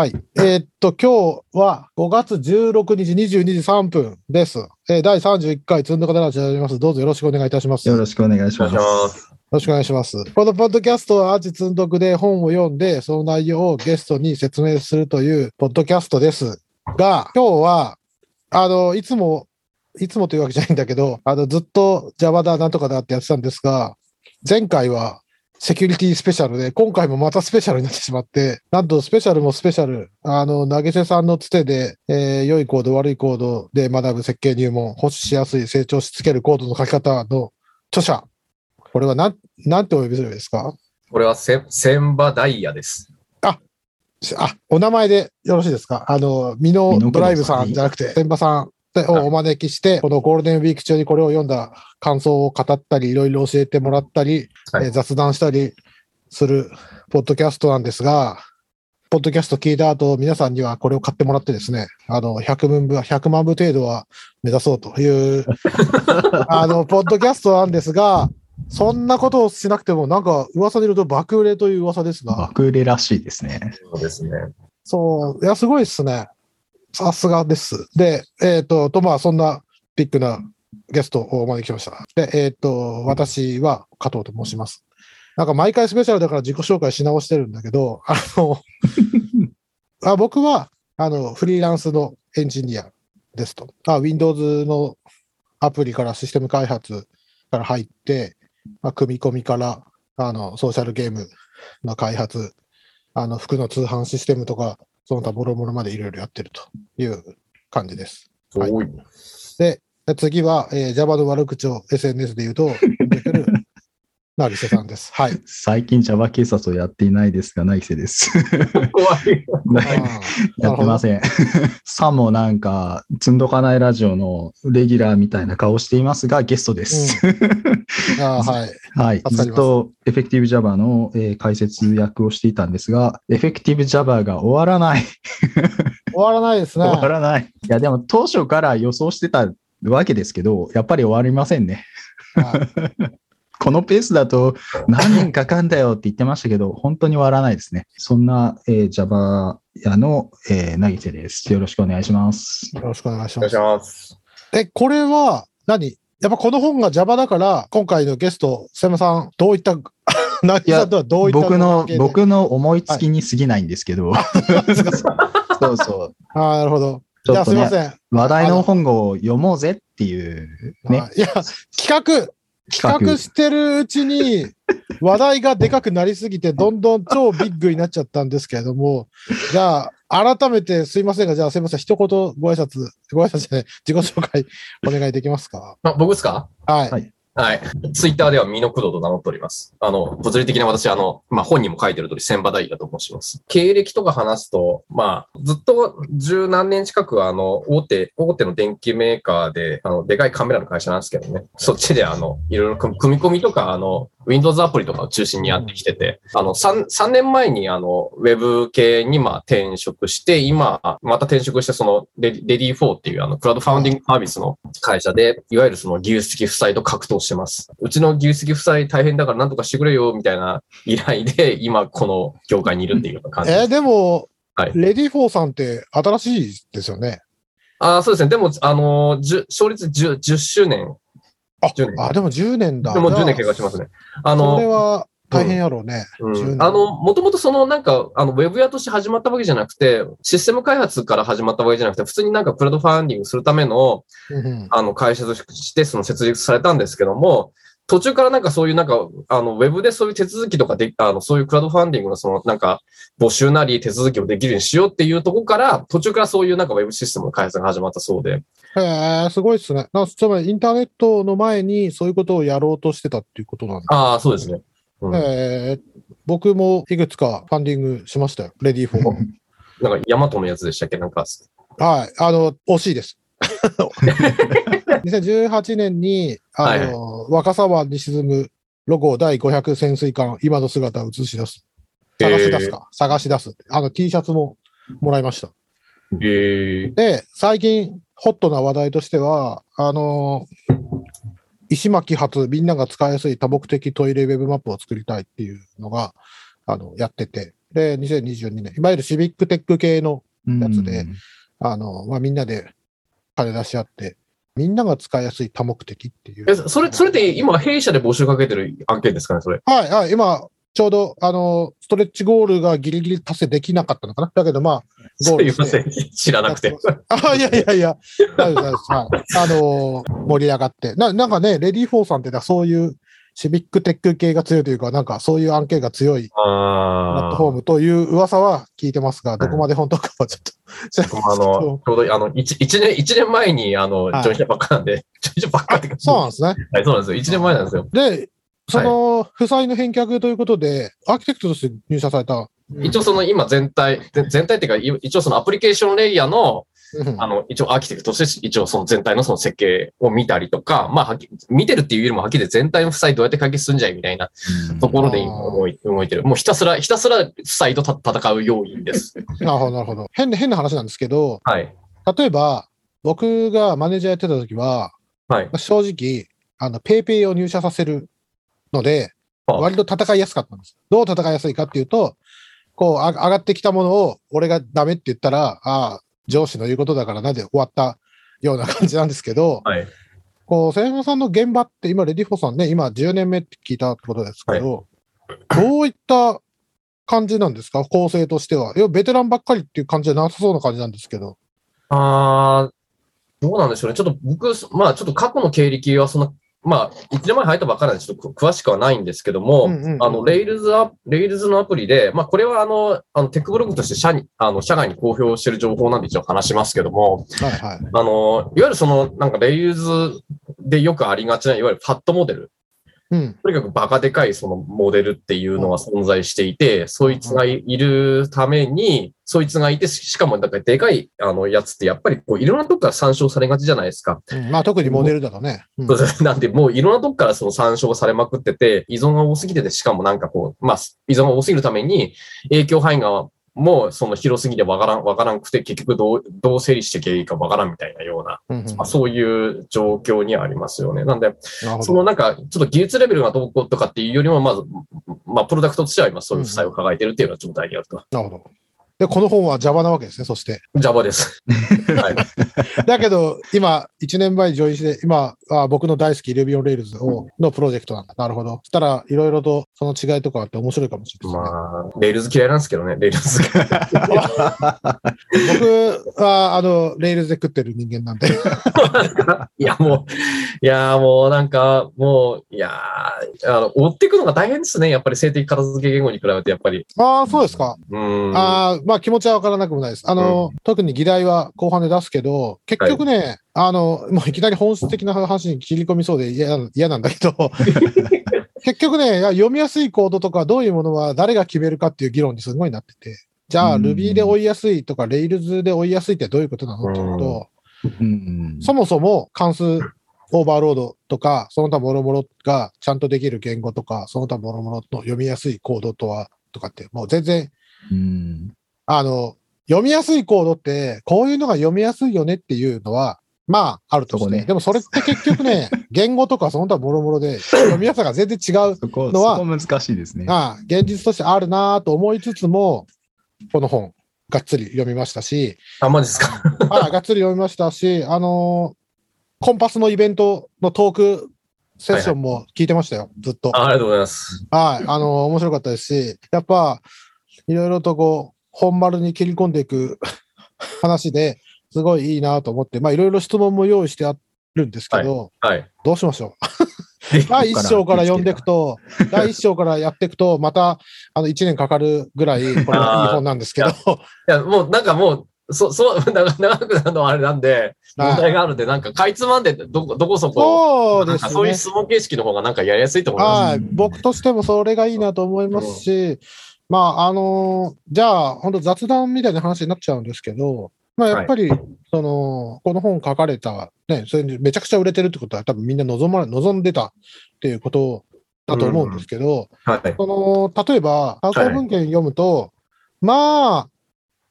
はい。えーっと、今日は5月16日22時3分です。えー第31回積んどかでラジオ始めます。どうぞよろしくお願いいたします。よよろしくお願いします。お願いします。ろしくお願いします。このポッドキャストはアーチ積んどくで本を読んで、その内容をゲストに説明するというポッドキャストですが、今日は、あの、いつも、いつもというわけじゃないんだけど、あの、ずっと Java だなんとかだってやってたんですが、前回はセキュリティスペシャルで、今回もまたスペシャルになってしまって、なんとスペシャルもスペシャル、あの、投げ瀬さんのつてで、えー良いコード、悪いコードで学ぶ設計入門、保守しやすい、成長しつけるコードの書き方の著者。これはなん、なんてお呼びすればいいですか？これはせ千葉ダイヤです。しあ、お名前でよろしいですか？あの、ミノミノクロさんドライブさんじゃなくて、千葉さんでをお招きして、このゴールデンウィーク中にこれを読んだ感想を語ったり、いろいろ教えてもらったり、はいえー雑談したりするポッドキャストなんですが、ポッドキャスト聞いた後、皆さんにはこれを買ってもらってですね、あの、100万部、100万部程度は目指そうという、あの、ポッドキャストなんですが、そんなことをしなくても、なんか噂によると爆売れという噂ですが、爆売れらしいですね。そうですね。そう、いや、すごいっすね。さすがです。で、えっ、と、と、まあ、そんなビッグなゲストをお招きしました。で、えっ、と、私は加藤と申します。なんか毎回スペシャルだから自己紹介し直してるんだけど、あの、あ僕は、あの、フリーランスのエンジニアですと。あ Windows のアプリからシステム開発から入って、まあ、組み込みから、あの、ソーシャルゲームの開発、あの、服の通販システムとか、その他もろもろまでいろいろやってるという感じです。はい。で、次は、えー Java の悪口を SNS で言うと、出てくる、成瀬さんです。はい。最近 Java 警察をやっていないですが、内瀬です。怖い。やってません。さもなんか、積んどかないラジオのレギュラーみたいな顔をしていますが、ゲストです。あー はい。はい。ずっと Effective Java の、えー解説役をしていたんですが、Effective Java が終わらない。終わらないですね。終わらない。いや、でも当初から予想してたわけですけど、やっぱり終わりませんね。はいこのペースだと何年かかんだよって言ってましたけど、本当に終わらないですね。そんな、えー Java 屋の、えー、なぎせです。よろしくお願いします。よろしくお願いします。ます。え、これは何、やっぱこの本が Java だから、今回のゲスト、瀬山さん、どういった、成瀬さんとはどういった僕の僕の思いつきに過ぎないんですけど、そうそう。ああ、なるほど。じゃあちょっとね、すいません。話題の本を読もうぜっていうねあ、いや、企画、企画。してるうちに 話題がでかくなりすぎて、どんどん超ビッグになっちゃったんですけれども、じゃあ、改めてすいませんが、じゃあすいません、一言ご挨拶、ご挨拶じゃない、自己紹介お願いできますか？あ僕ですか？はい。はい。ツイッターではミノクドと名乗っております。あの、物理的な私、あの、まあ、本にも書いてる通り、千葉大だと申します。経歴とか話すと、まあ、ずっと十何年近く、あの、大手、大手の電機メーカーで、あの、でかいカメラの会社なんですけどね。そっちで、あの、いろいろ組み込みとか、あの、Windows アプリとかを中心にやってきてて、あの、3、三年前に、あの、ウェブ系に、まあ、転職して、今、また転職して、そのレ、レディー4っていう、あの、クラウドファウンディングサービスの会社で、いわゆるその技術的負債と格闘してます。うちの技術的負債大変だからなんとかしてくれよ、みたいな依頼で、今この業界にいるっていう感じです。えーでも、はいレディーフォーさんって新しいですよね。ああ、そうですね。でも、あの、10勝率 10, 10周年。あ10年あ、でも10年だ。でも10じゃあ年経過しますね。あそれの、は大変やろうね。うん10年あの、もともとそのなんか、あの、ウェブ屋として始まったわけじゃなくて、システム開発から始まったわけじゃなくて、普通になんかクラウドファンディングするための、うんうんあの、会社としてその設立されたんですけども、途中からなんかそういうなんか、あの、ウェブでそういう手続きとかで、あの、そういうクラウドファンディングのそのなんか、募集なり手続きをできるようにしようっていうところから、途中からそういうなんかウェブシステムの開発が始まったそうで。へえ、すごいですね。なんかつまりインターネットの前にそういうことをやろうとしてたっていうことなんだ。ああ、そうですね。うんえー僕もいくつかファンディングしましたよ。レディーフォー。なんか、ヤマトのやつでしたっけ？なんか、はい。あの、惜しいです。2018年に、あの、若狭湾に沈むロゴ第500潜水艦、今の姿を映し出す。探し出すか。探し出す。あの、T シャツももらいました。ええで、最近、ホットな話題としては、あの石巻発、みんなが使いやすい多目的トイレウェブマップを作りたいっていうのが、あの、やってて、で、2022年、いわゆるシビックテック系の、うんやつであの、まあ、みんなで金出し合って、みんなが使いやすい多目的っていう。え、それ、それって今、弊社で募集かけてる案件ですかね、それ？はい、はい、今、ちょうど、あの、ストレッチゴールがギリギリ達成できなかったのかな？だけど、まあ、すゴールしていません。知らなくて。あ、いやいやいや、大丈夫です。はい。あのー盛り上がって。な、なんかね、 READYFOR さんってのはそういうシビックテック系が強いというか、なんかそういう案件が強いプラッ。トフォームという噂は聞いてますが、どこまで本当かはちょっとあの、ど。ちょうど、あの、一一年、一年前に、あの、はい join したばっかなんで、 join したばっかってかそうなんですね。はい、そうなんですよ。一年前なんですよ。で、その、負債の返却ということで、アーキテクトとして入社された。一応その今全体、全全体っていうか、い一応そのアプリケーションレイヤーの、うんあの、一応アーキテクトとして、一応その全体のその設計を見たりとか、まあ、はっき見てるっていうよりもはっきり全体の負債どうやって解決するんじゃいみたいなところで今動い動いてる。もうひたすら、ひたすら負債とた戦う要因です。なるほど、なるほど。変な、変な話なんですけど、はい。例えば、僕がマネージャーやってた時は、はい。まあ正直、あの、ペイペイを入社させるので、あ割と戦いやすかったんです。どう戦いやすいかっていうと、こう、あ上がってきたものを、俺がダメって言ったら、ああ、上司の言うことだからなで終わったような感じなんですけど、はい。こう、千山さんの現場って、今、レディフォーさんね、今10年目って聞いたってことですけど、どういった感じなんですか？構成としては。いや、ベテランばっかりっていう感じじゃなさそうな感じなんですけど。あーどうなんでしょうね。ちょっと僕、まあちょっと過去の経歴はそんな、まあ1年前入ったばっかりなんでちょっと詳しくはないんですけども、うんうんうんあの、レイルズア、レイルズのアプリで、まあこれはあの、あのテックブログとして社に、あの、社外に公表している情報なんで一応話しますけども、はいはい。あの、いわゆるその、なんかレイルズでよくありがちな、いわゆるファットモデル。うん。とにかくバカでかいそのモデルっていうのが存在していて、そいつがいるために、そいつがいて、しかもなんかでかいあのやつってやっぱりこういろんなとこから参照されがちじゃないですか。うんまあ、特にモデルだとね。うんなんでもういろんなとこからその参照されまくってて、依存が多すぎてて、しかもなんかこう、まあ依存が多すぎるために影響範囲がもうその広すぎてわからん、わからんくて、結局どう、どう整理していけばいいかわからんみたいなような、うんうんまあ、そういう状況にありますよね。なんで、そどのなんか、ちょっと技術レベルがどうこうとかっていうよりも、まず、まあ、プロダクトとしては今そういう負債を抱えてるっていうのは状態にあると。なるほど。で、この本は Java なわけですね、そして。Java です。はい。だけど、今、1年前に join して、今は僕の大好き Ruby on Rails をのプロジェクトなんだ。なるほど。そしたら、いろいろとその違いとかあって面白いかもしれないですね。まあ、 Rails 嫌いなんですけどね、 Rails。僕は、あの、Rails で食ってる人間なんで。いや、もう、いや、もうなんか、もう、いや、あの、追っていくのが大変ですね。やっぱり静的型付け言語に比べて、やっぱり。ああ、そうですか。うん。ああ、まあ気持ちはわからなくもないです。あの、特に議題は後半で出すけど、結局ね、あの、もういきなり本質的な話に切り込みそうで嫌な嫌なんだけど、結局ね、読みやすいコードとかどういうものは誰が決めるかっていう議論にすごいなってて、じゃあうん。Ruby で追いやすいとか Rails で追いやすいってどういうことなのっていうと、うん。そもそも関数オーバーロードとか、その他諸々がちゃんとできる言語とか、その他諸々の読みやすいコードとは、とかって、もう全然うん。あの、読みやすいコードって、こういうのが読みやすいよねっていうのは、まあ、あるとこねでもそれって結局ね、言語とかその他もろもろで、読みやすさが全然違う、そこ、そのはこ難しいですね。ああ現実としてあるなと思いつつも、この本、がっつり読みましたし、あ、マジですか？ああがっつり読みましたし、あのーコンパスのイベントのトークセッションも聞いてましたよ、ずっと。あありがとうございます。はい、あの、面白かったですし、やっぱ、いろいろとこう、本丸に切り込んでいく 話ですごいいいなと思って、まあいろいろ質問も用意してあるんですけど、はい。どうしましょう？第一章から読んでいくと、第一章からやっていくと、また、あの、一年かかるぐらい、これはいい本なんですけど、いや、もうなんかもう、そ、そう、長長くなるのはあれなんで、問題があるんで、なんか、かいつまんで、どこ、どこそこ、そうですね。そういう質問形式の方がなんかやりやすいと思います。はい。僕としてもそれがいいなと思いますし、まあ、あのじゃあ、本当雑談みたいな話になっちゃうんですけど、まあ、やっぱり、その、この本書かれた、ね、それにめちゃくちゃ売れてるってことは、多分みんな望ま、望んでたっていうことだと思うんですけど、はい。その、例えば、参考文献読むと、まあ、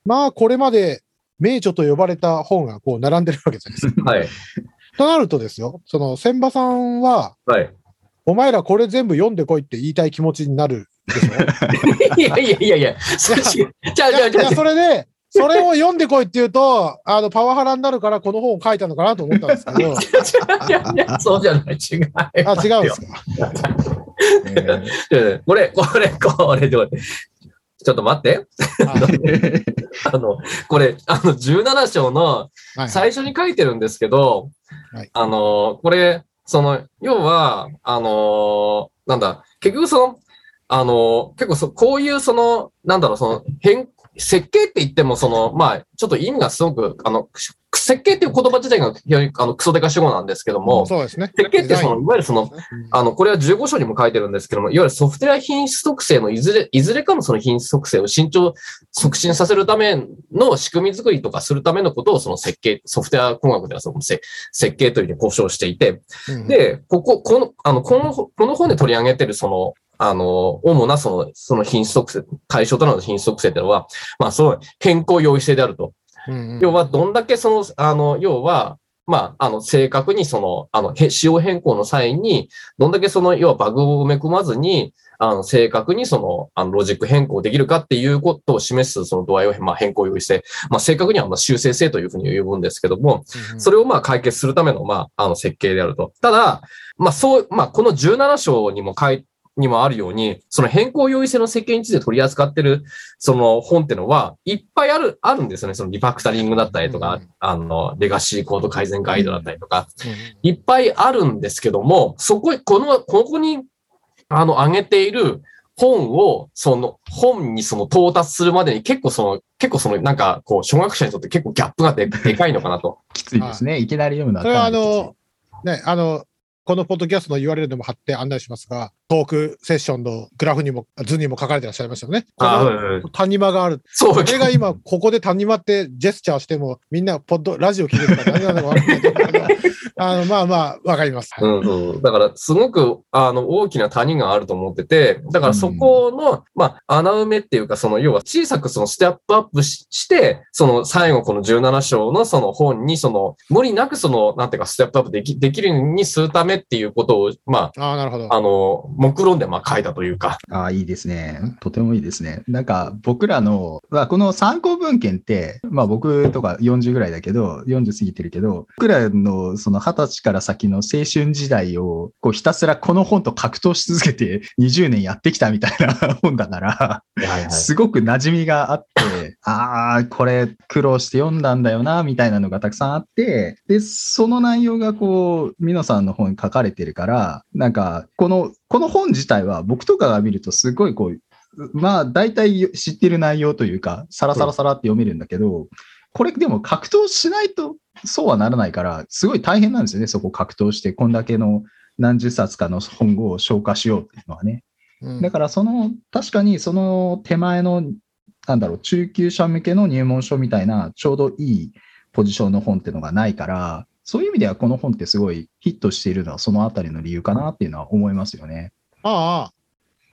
まあ、これまで名著と呼ばれた本がこう並んでるわけじゃないですか。はい。となるとですよ、その、千葉さんは、はい。お前らこれ全部読んでこいって言いたい気持ちになるでしょ？いやいやいやいや。じゃあじゃあじゃあそれで、それを読んでこいって言うと、あの、パワハラになるからこの本を書いたのかなと思ったんですけど、いやいや、そうじゃない、違う。あ、違うんですか？えいやいやこれ、これ、これ。ちょっと待って。ー あの、これ、あの、17章のはい最初に書いてるんですけど、はいあの、これ、その、要は、あの、なんだ、結局その、あの、結構そ、こういうその、なんだろう、その、変、設計って言っても、その、まあ、ちょっと意味がすごく、あの、設計っていう言葉自体が非常に、あの、クソデカ主語なんですけども、そうですね。設計ってその、いわゆるその、うん。あの、これは15章にも書いてるんですけども、いわゆるソフトウェア品質特性のいずれ、いずれかのその品質特性を慎重、促進させるための仕組み作りとかするためのことをその設計、ソフトウェア工学ではそのせ設計というふうに交渉していて、うん。で、ここ、この、あの、この、この本で取り上げてるその、あの、主なその、その品質特性、対象となる品質特性というのは、まあ、その変更容易性であると。うんうん要は、どんだけその、あの、要は、まあ、あの、正確にその、あの、へ仕様変更の際に、どんだけその、要はバグを埋め込まずに、あの、正確にその、あの、ロジック変更できるかっていうことを示す、その度合いを、まあ、変更用意性。まあ、正確には、まあ、修正性というふうに呼ぶんですけども、うんそれをまあ解決するための、まあ、あの設計であると。ただ、まあそう、まあこの17章にも書いにもあるように、その変更容易性の設計について取り扱ってる、その本ってのは、いっぱいある、あるんですよね。そのリファクタリングだったりとかうん、あの、レガシーコード改善ガイドだったりとか、うんいっぱいあるんですけども、そこ、この、ここに、あの、上げている本を、その、本にその到達するまでに結構その、結構その、なんか、こう、初学者にとって結構ギャップがででかいのかなと。きついですね。いきなり読むのはそれはあの、ね、あの、このポッドキャストの URL でも貼って案内しますが、トークセッションのグラフにも、図にも書かれてらっしゃいましたよね。谷間がある。そう、それが今、ここで谷間ってジェスチャーしても、みんなポッド、ラジオ聞いてるから何なのか分かんないと思うけど、あの、まあまあ、わかります。うんそう。だから、すごく、あの、大きな谷があると思ってて、だからそこの、まあ、穴埋めっていうか、その、要は小さくそのステップアップしして、その、最後この17章のその本に、その、無理なくその、なんていうか、ステップアップでき、できるようにするためっていうことを、まああ、なるほど。あ、あの、目論んで、まあ、書いたというか。ああ、いいですね。とてもいいですね。なんか僕らの、まあ、この参考文献って、まあ僕とか40ぐらいだけど、40過ぎてるけど、僕らのその20歳から先の青春時代を、こうひたすらこの本と格闘し続けて20年やってきたみたいな 本だから、すごく馴染みがあって、ああ、これ苦労して読んだんだよな、みたいなのがたくさんあって、で、その内容がこう、ミノさんの本に書かれてるから、なんか、この、この本自体は僕とかが見るとすごいこう、まあ、大体知ってる内容というか、サラサラサラって読めるんだけど、これでも格闘しないとそうはならないから、すごい大変なんですよね、そこ格闘して、こんだけの何十冊かの本を消化しようっていうのはね。うんだからその、確かにその手前の、なんだろう、中級者向けの入門書みたいな、ちょうどいいポジションの本っていうのがないから、そういう意味ではこの本ってすごいヒットしているのはそのあたりの理由かなっていうのは思いますよね。ああ、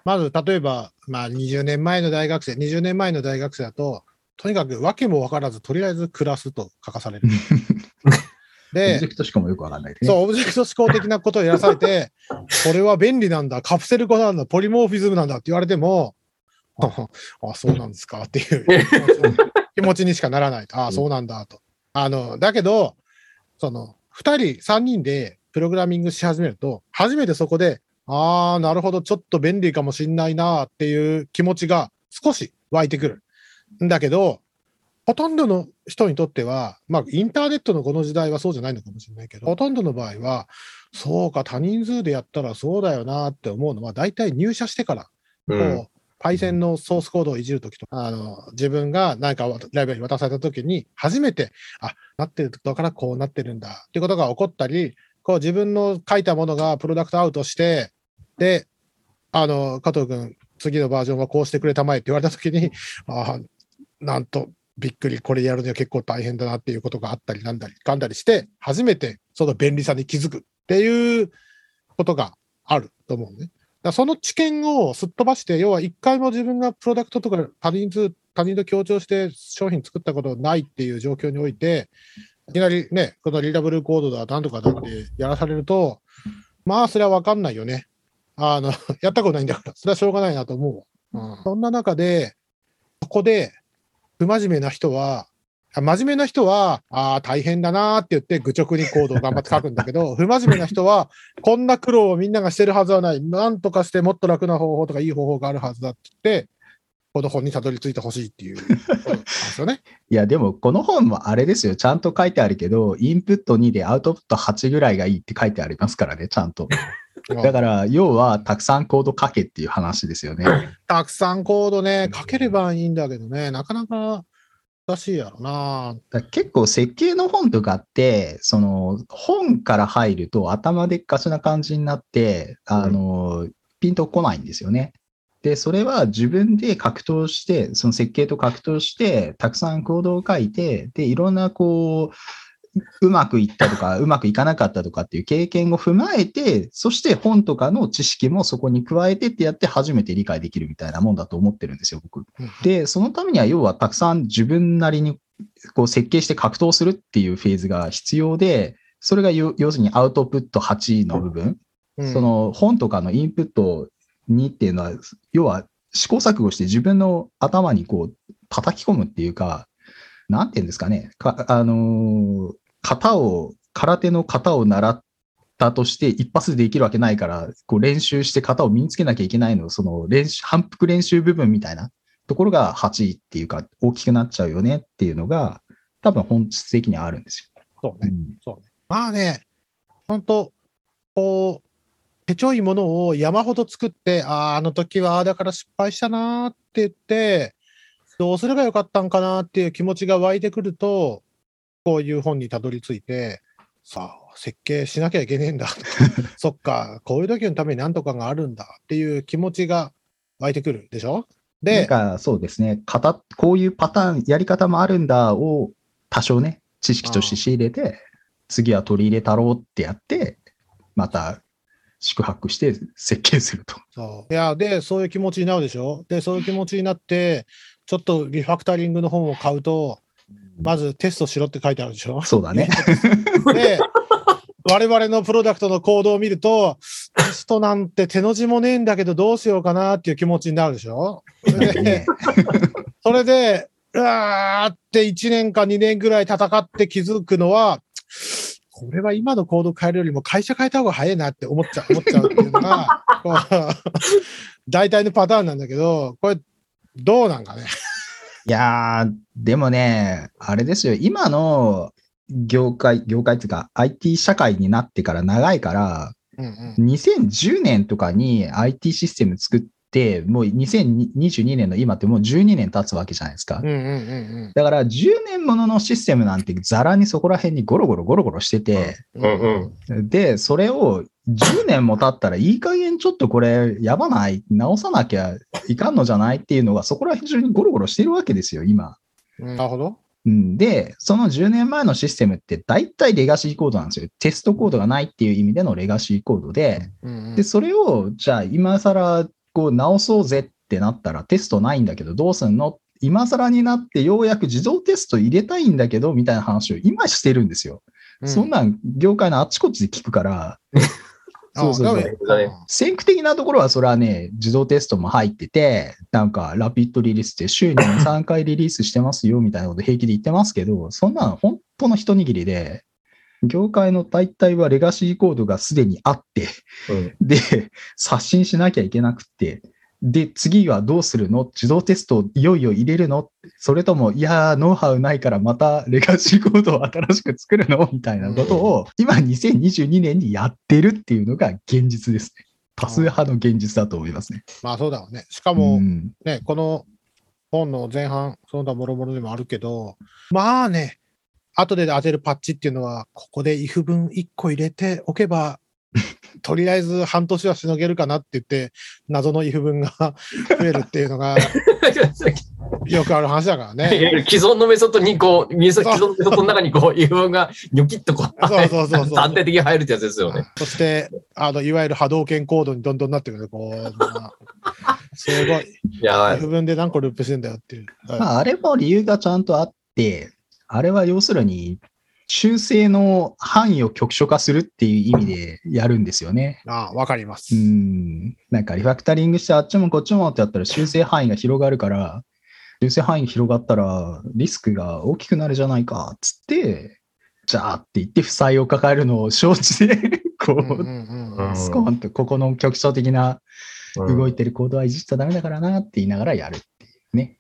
まず例えば、まあ20年前の大学生、20年前の大学生だと、とにかく訳も分からず、とりあえず暮らすと書かされる。オブでジェ、クトしかもよくわかんないでね。そう、オブジェクト思考的なことをやらされて、これは便利なんだ、カプセル語なんだ、ポリモーフィズムなんだって言われても、あ、そうなんですかっていう気持ちにしかならないと。ああ、そうなんだと。あの、だけど、その、二人、三人でプログラミングし始めると、初めてそこで、ああ、なるほど、ちょっと便利かもしんないなっていう気持ちが少し湧いてくる。んだけど、ほとんどの人にとっては、まあ、インターネットのこの時代はそうじゃないのかもしれないけど、ほとんどの場合は、そうか、多人数でやったらそうだよなって思うのは、大体入社してから、うん。こう、Python のソースコードをいじるときとか、あの、自分が何かライブラリ渡されたときに、初めて、あ、なってるだからこうなってるんだっていうことが起こったり、こう自分の書いたものがプロダクトアウトして、で、あの、加藤君、次のバージョンはこうしてくれたまえって言われたときに、あなんと、びっくり、これやるには結構大変だなっていうことがあったりなんだり、かんだりして、初めてその便利さに気づくっていうことがあると思うね。だその知見をすっ飛ばして、要は一回も自分がプロダクトとか他人と他人と協調して商品作ったことないっていう状況において、いきなりね、このリーダブルコードだ、なんとかだってやらされると、まあ、それはわかんないよね。あの、やったことないんだから、それはしょうがないなと思う。うん、そんな中で、ここで、不真面目な人は、真面目な人は、ああ、大変だなーって言って愚直にコードを頑張って書くんだけど、不真面目な人は、こんな苦労をみんながしてるはずはない。なんとかしてもっと楽な方法とかいい方法があるはずだって言って、この本にたどり着いてほしいっていう ことなんですよね。いや、でもこの本もあれですよ。ちゃんと書いてあるけど、インプット2でアウトプット8ぐらいがいいって書いてありますからね、ちゃんと。だから、要は、たくさんコード書けっていう話ですよね。たくさんコードね、書ければいいんだけどね、なかなか難しいやろな。だ結構設計の本とかって、その本から入ると頭でっかちな感じになって、あの、ピンとこないんですよね。で、それは自分で格闘して、その設計と格闘して、たくさん行動を書いて、で、いろんなこう、うまくいったとか、うまくいかなかったとかっていう経験を踏まえて、そして本とかの知識もそこに加えてってやって初めて理解できるみたいなもんだと思ってるんですよ、僕。で、そのためには要はたくさん自分なりにこう設計して格闘するっていうフェーズが必要で、それが要要するにアウトプット8の部分、うん。その本とかのインプット2っていうのは、要は試行錯誤して自分の頭にこう叩き込むっていうか、なんていうんですかね、かあのー型を、空手の型を習ったとして一発でできるわけないから、こう練習して型を身につけなきゃいけないの、その練習、反復練習部分みたいなところが8位っていうか、大きくなっちゃうよねっていうのが、多分本質的にはあるんですよ。そうね。そうね。まあね、本当こう、手ちょいものを山ほど作って、ああ、あの時は、だから失敗したなって言って、どうすればよかったんかなっていう気持ちが湧いてくると、こういう本にたどり着いて、さあ、設計しなきゃいけねえんだ。そっか、こういう時のために何とかがあるんだっていう気持ちが湧いてくるでしょ？なんで、かそうですね、型、こういうパターン、やり方もあるんだを多少ね、知識として仕入れて、次は取り入れたろうってやって、また宿泊して設計すると。そう。いや、で、そういう気持ちになるでしょ？で、そういう気持ちになって、ちょっとリファクタリングの本を買うと、まずテストしろって書いてあるでしょ？そうだね。で、我々のプロダクトのコードを見ると、テストなんて手の字もねえんだけどどうしようかなっていう気持ちになるでしょ？で、ねそれで、うわーって1年か2年ぐらい戦って気づくのは、これは今のコード変えるよりも会社変えた方が早いなって思っちゃう、思っちゃうっていうのが、大体のパターンなんだけど、これ、どうなんかね。いやー、でもね、あれですよ、今の業界、業界っていうか IT 社会になってから長いから、うんうん。2010年とかに IT システム作って、もう2022年の今ってもう12年経つわけじゃないですか。うんうんうんだから10年もののシステムなんてザラにそこら辺にゴロゴロゴロゴロしてて、うんうん。で、それを10年も経ったらいい加減ちょっとこれやばない？直さなきゃいかんのじゃないっていうのがそこら辺中にゴロゴロしてるわけですよ、今。うんなるほど。うんで、その10年前のシステムって大体レガシーコードなんですよ。テストコードがないっていう意味でのレガシーコードで、うんうんで、それを、じゃあ今更こう直そうぜってなったらテストないんだけどどうすんの？今更になってようやく自動テスト入れたいんだけどみたいな話を今してるんですよ。うんそんなん業界のあっちこっちで聞くから、そうそうそう。先駆的なところはそれはね、自動テストも入ってて、なんかラピッドリリースで週に2、3回リリースしてますよみたいなこと平気で言ってますけど、そんなの本当の一握りで、業界の大体はレガシーコードがすでにあって、うん。で、刷新しなきゃいけなくって、で、次はどうするの？自動テストをいよいよ入れるの？それとも、いやー、ノウハウないからまたレガシーコードを新しく作るの？みたいなことを、今2022年にやってるっていうのが現実ですね。多数派の現実だと思いますね。まあそうだろうね。しかも、うんね、この本の前半、その他もろもろでもあるけど、まあね、後で当てるパッチっていうのは、ここで if 文1個入れておけば、とりあえず半年はしのげるかなって言って、謎の if 文が 増えるっていうのが よくある話だからね。る既存のメソッドにこう、既存のメソッドの中にこう、いう分がニョキッとこう、そうそうそうそう 断定的に入るってやつですよね。そして、あの、いわゆる波動拳コードにどんどんなってくる。こう、まあすごい。いや if 文で何個ループしてんだよっていう。はいまあ、あれも理由がちゃんとあって、あれは要するに、修正の範囲を局所化するっていう意味でやるんですよね。ああ、わかります。うん。なんかリファクタリングしてあっちもこっちもってやったら修正範囲が広がるから、修正範囲が広がったらリスクが大きくなるじゃないかっつって、じゃあって言って負債を抱えるのを承知で、こう、うんうんうんうんスコーンとここの局所的なうん動いてる行動はいじっちゃダメだからなって言いながらやるっていうね。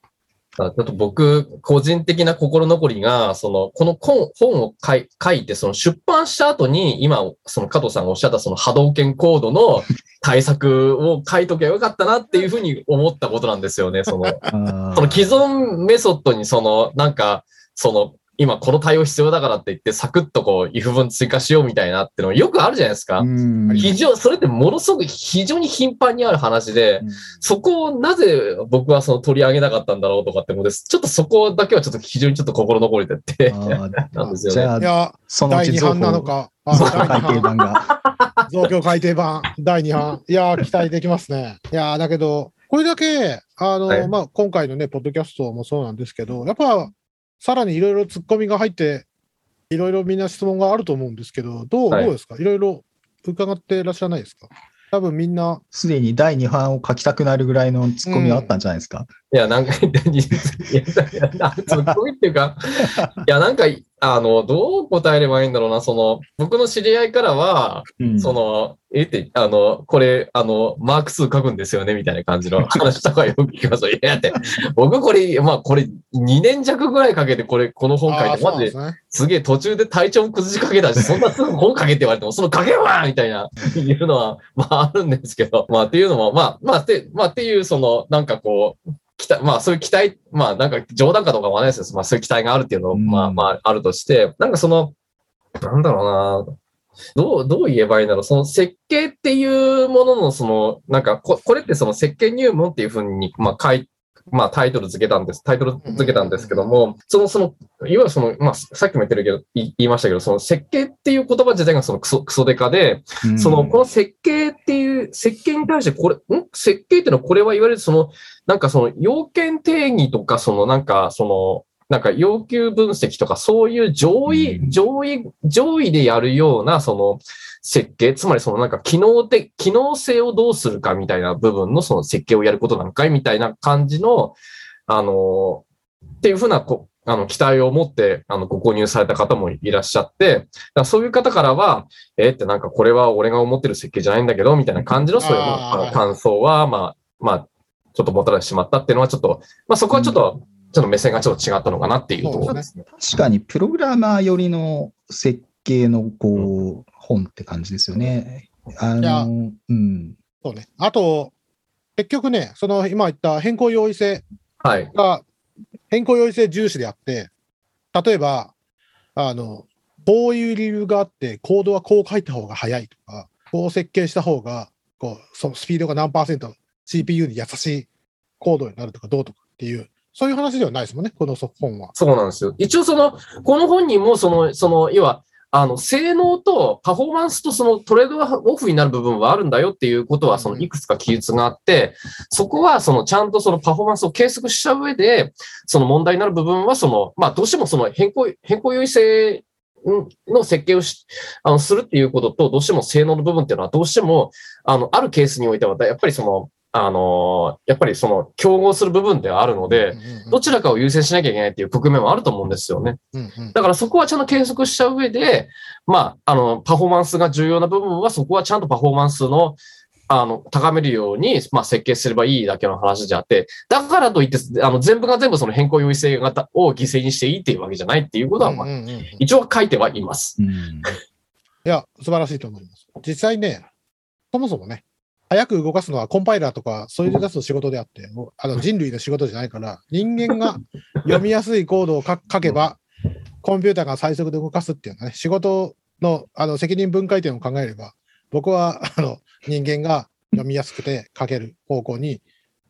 あだと僕、個人的な心残りが、その、この本本を書いて、その出版した後に、今、その加藤さんがおっしゃったその波動拳コードの対策を書いとけばよかったなっていうふうに思ったことなんですよね。その、あその既存メソッドにその、なんか、その、今この対応必要だからって言って、サクッとこう、if 文追加しようみたいなってのよくあるじゃないですか。うん非常、それってものすごく非常に頻繁にある話で、そこをなぜ僕はその取り上げなかったんだろうとかって思うんです。ちょっとそこだけはちょっと非常にちょっと心残りでって。なんですよねじゃあ、いや、第2そのうち増版なの法、か。あ増法第2版。改訂版が。増強改訂版、第2版。いやー、期待できますね。いやー、だけど、これだけ、あの、はいまあ、今回のね、ポッドキャストもそうなんですけど、やっぱ、さらにいろいろ突っ込みが入って、いろいろみんな質問があると思うんですけど、どう、はい。どうですか？いろいろ伺ってらっしゃらないですか？多分みんな、すでに第2版を書きたくなるぐらいのツッコミがあったんじゃないですか？いや、なんか、いや、いやなんかすごいっていうか、いや、なんか、あの、どう答えればいいんだろうな、その、僕の知り合いからは、うんその、えって、あの、これ、あの、マーク数書くんですよね、みたいな感じの話とかよく聞きますよ。いや、だって、僕これ、まあ、これ、2年弱ぐらいかけて、これ、この本書いて、マジで。すげえ途中で体調も崩しかけたし、そんなすぐ本書けって言われても、その書けばみたいな、いうのは、まああるんですけど、まあっていうのも、まあ、まあって、まあっていう、その、なんかこう、期待、まあそういう期待、まあなんか冗談かどうかわかんないですけど、まあそういう期待があるっていうのを、うん。まあまああるとして、なんかその、なんだろうな、どう、どう言えばいいんだろう。その設計っていうものの、その、なんかこ、これってその設計入門っていうふうに、まあ書いまあタイトル付けたんです。タイトル付けたんですけども、その、その、いわゆるその、まあさっきも言ってるけど、い言いましたけど、その設計っていう言葉自体がそのクソ、クソデカで、うん。その、この設計っていう、設計に対してこれ、ん？設計っていうのはこれはいわゆるその、なんかその要件定義とか、そのなんかその、なんか要求分析とか、そういう上位、うん。上位、上位でやるような、その設計、つまりそのなんか機能的、機能性をどうするかみたいな部分のその設計をやることなんかいみたいな感じの、あの、っていうふうなこ、あの、期待を持って、あの、ご購入された方もいらっしゃって、だそういう方からは、えーってなんかこれは俺が思ってる設計じゃないんだけど、みたいな感じのそういう感想は、まあ、まあ、ちょっともたらしてしまったっていうのはちょっと、まあそこはちょっと、ちょっと目線がちょっと違ったのかなっていうところですね。確かにプログラマー寄りの設計のこう、本って感じですよね。あの、うん。そうね。あと、結局ね、その今言った変更容易性はい。が、変更容易性重視であって、例えば、あの、こういう理由があって、コードはこう書いた方が早いとか、こう設計した方が、こう、そのスピードが何パーセント、CPU に優しいコードになるとかどうとかっていう、そういう話ではないですもんね、この本は。そうなんですよ。一応その、この本にもその、その、要は、あの、性能とパフォーマンスとそのトレードオフになる部分はあるんだよっていうことは、そのいくつか記述があって、そこはそのちゃんとそのパフォーマンスを計測した上で、その問題になる部分はその、まあどうしてもその変更、変更優位性の設計をし、あの、するっていうことと、どうしても性能の部分っていうのはどうしても、あの、あるケースにおいては、やっぱりその、あの、やっぱりその、競合する部分ではあるので、どちらかを優先しなきゃいけないっていう局面もあると思うんですよね。だからそこはちゃんと計測した上で、まあ、あの、パフォーマンスが重要な部分は、そこはちゃんとパフォーマンスの、あの、高めるように、まあ、設計すればいいだけの話であって、だからといって、あの、全部が全部その変更優位性型を犠牲にしていいっていうわけじゃないっていうことは、まあ、一応書いてはいます。うんいや、素晴らしいと思います。実際ね、そもそもね、早く動かすのはコンパイラーとか、そういう出す仕事であって、もうあの人類の仕事じゃないから、人間が読みやすいコードを書書けば、コンピューターが最速で動かすっていうのはね、仕事のあの責任分解点を考えれば、僕はあの人間が読みやすくて書ける方向に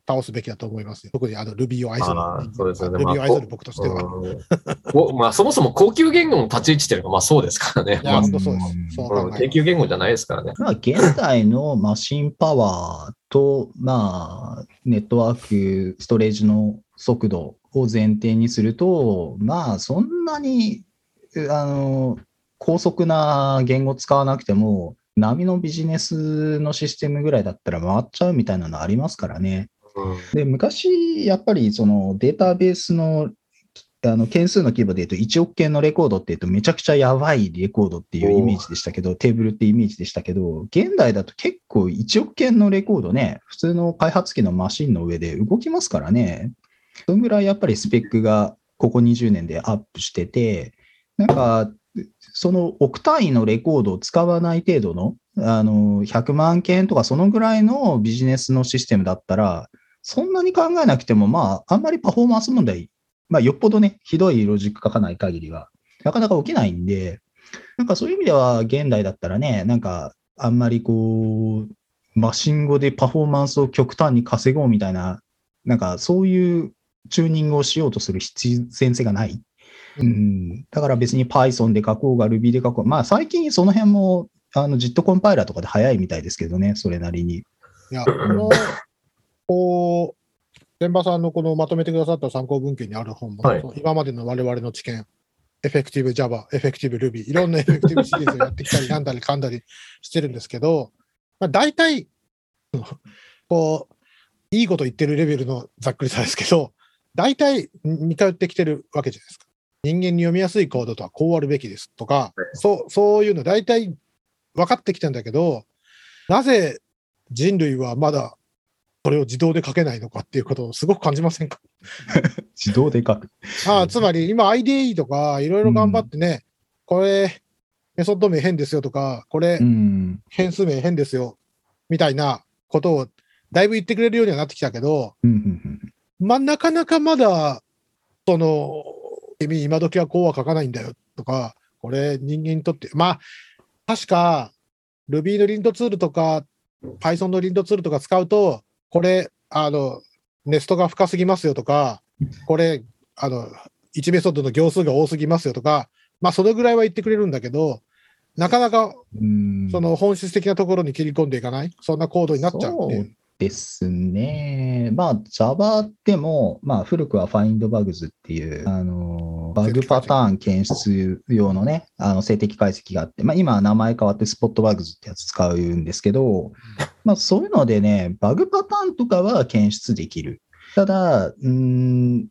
倒すべきだと思いますよ。特にあの Ruby を愛する。あーそうですよね Ruby をまあ愛する僕としては。うんおまあ、そもそも高級言語の立ち位置っていうのが、まあそうですからね。いや、まあ本当そうです。そう低。級言語じゃないですからね。まあ、現代のマシンパワーと、まあ、ネットワーク、ストレージの速度を前提にすると、まあ、そんなにあの、高速な言語使わなくても、波のビジネスのシステムぐらいだったら回っちゃうみたいなのありますからね。で、昔、やっぱりそのデータベースのあの件数の規模で言うと1億件のレコードって言うとめちゃくちゃやばいレコードっていうイメージでしたけど、テーブルってイメージでしたけど、現代だと結構1億件のレコードね、普通の開発機のマシンの上で動きますからね。そのぐらいやっぱりスペックがここ20年でアップしてて、なんか、その億単位のレコードを使わない程度の、あの、100万件とかそのぐらいのビジネスのシステムだったら、そんなに考えなくても、まあ、あんまりパフォーマンス問題、まあ、よっぽどね、ひどいロジック書かない限りは、なかなか起きないんで、なんかそういう意味では、現代だったらね、なんか、あんまりこう、マシン語でパフォーマンスを極端に稼ごうみたいな、なんかそういうチューニングをしようとする必然性がない。うん、だから別に Python で書こうが Ruby で書こう。まあ最近その辺もあの JIT コンパイラーとかで早いみたいですけどね、それなりに。いや、この、こう、千葉さんのこのまとめてくださった参考文献にある本も、はい今までの我々の知見、 Effective Java、 Effective Ruby、いろんな Effective シリーズをやってきたり、なんだりかんだりしてるんですけど、まあ、大体、こう、いいこと言ってるレベルのざっくりさですけど、大体似通ってきてるわけじゃないですか。人間に読みやすいコードとはこうあるべきですとか、そうそういうの大体分かってきたんだけど、なぜ人類はまだそれを自動で書けないのかっていうことをすごく感じませんか？自動で書く。ああつまり今 IDE とかいろいろ頑張ってね、これメソッド名変ですよとか、これうん。変数名変ですよみたいなことをだいぶ言ってくれるようにはなってきたけど、うんうんうんまあ、なかなかまだ、その、君、今時はこうは書かないんだよとか、これ、人間にとって、まあ、確か、Ruby のリントツールとか、Python のリントツールとか使うと、これ、あの、ネストが深すぎますよとか、これ、あの、1メソッドの行数が多すぎますよとか、まあ、それぐらいは言ってくれるんだけど、なかなか、うんその本質的なところに切り込んでいかない、そんなコードになっちゃうっていう。ですね。まあ、Java でも、まあ、古くは FindBugs っていう、あの、バグパターン検出用のね、あの、静的解析があって、まあ、今名前変わって SpotBugs ってやつ使うんですけど、まあ、そういうのでね、バグパターンとかは検出できる。ただ、うん、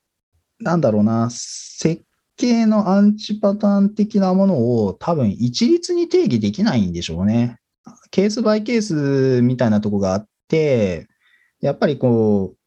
なんだろうな、設計のアンチパターン的なものを多分一律に定義できないんでしょうね。ケースバイケースみたいなとこがあって、やっぱりこう、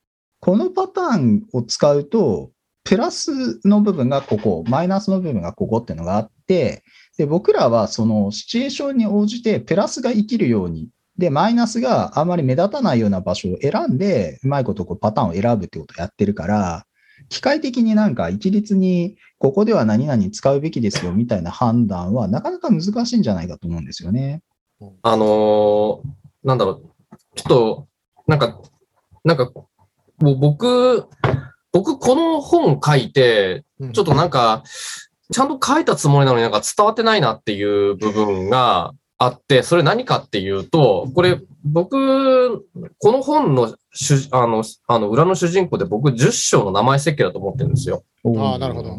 このパターンを使うと、プラスの部分がここ、マイナスの部分がここっていうのがあって、で、僕らはそのシチュエーションに応じてプラスが生きるように、で、マイナスがあまり目立たないような場所を選んで、うまいことこうパターンを選ぶってことをやってるから、機械的になんか一律にここでは何々使うべきですよみたいな判断はなかなか難しいんじゃないかと思うんですよね。あのーなんだろう、ちょっと、なんか、なんか、もう僕、僕この本書いて、うんちょっとなんか、ちゃんと書いたつもりなのになんか伝わってないなっていう部分があって、それ何かっていうと、これ僕、この本の主あの、あの裏の主人公で僕10章の名前設計だと思ってるんですよ。ああ、なるほど。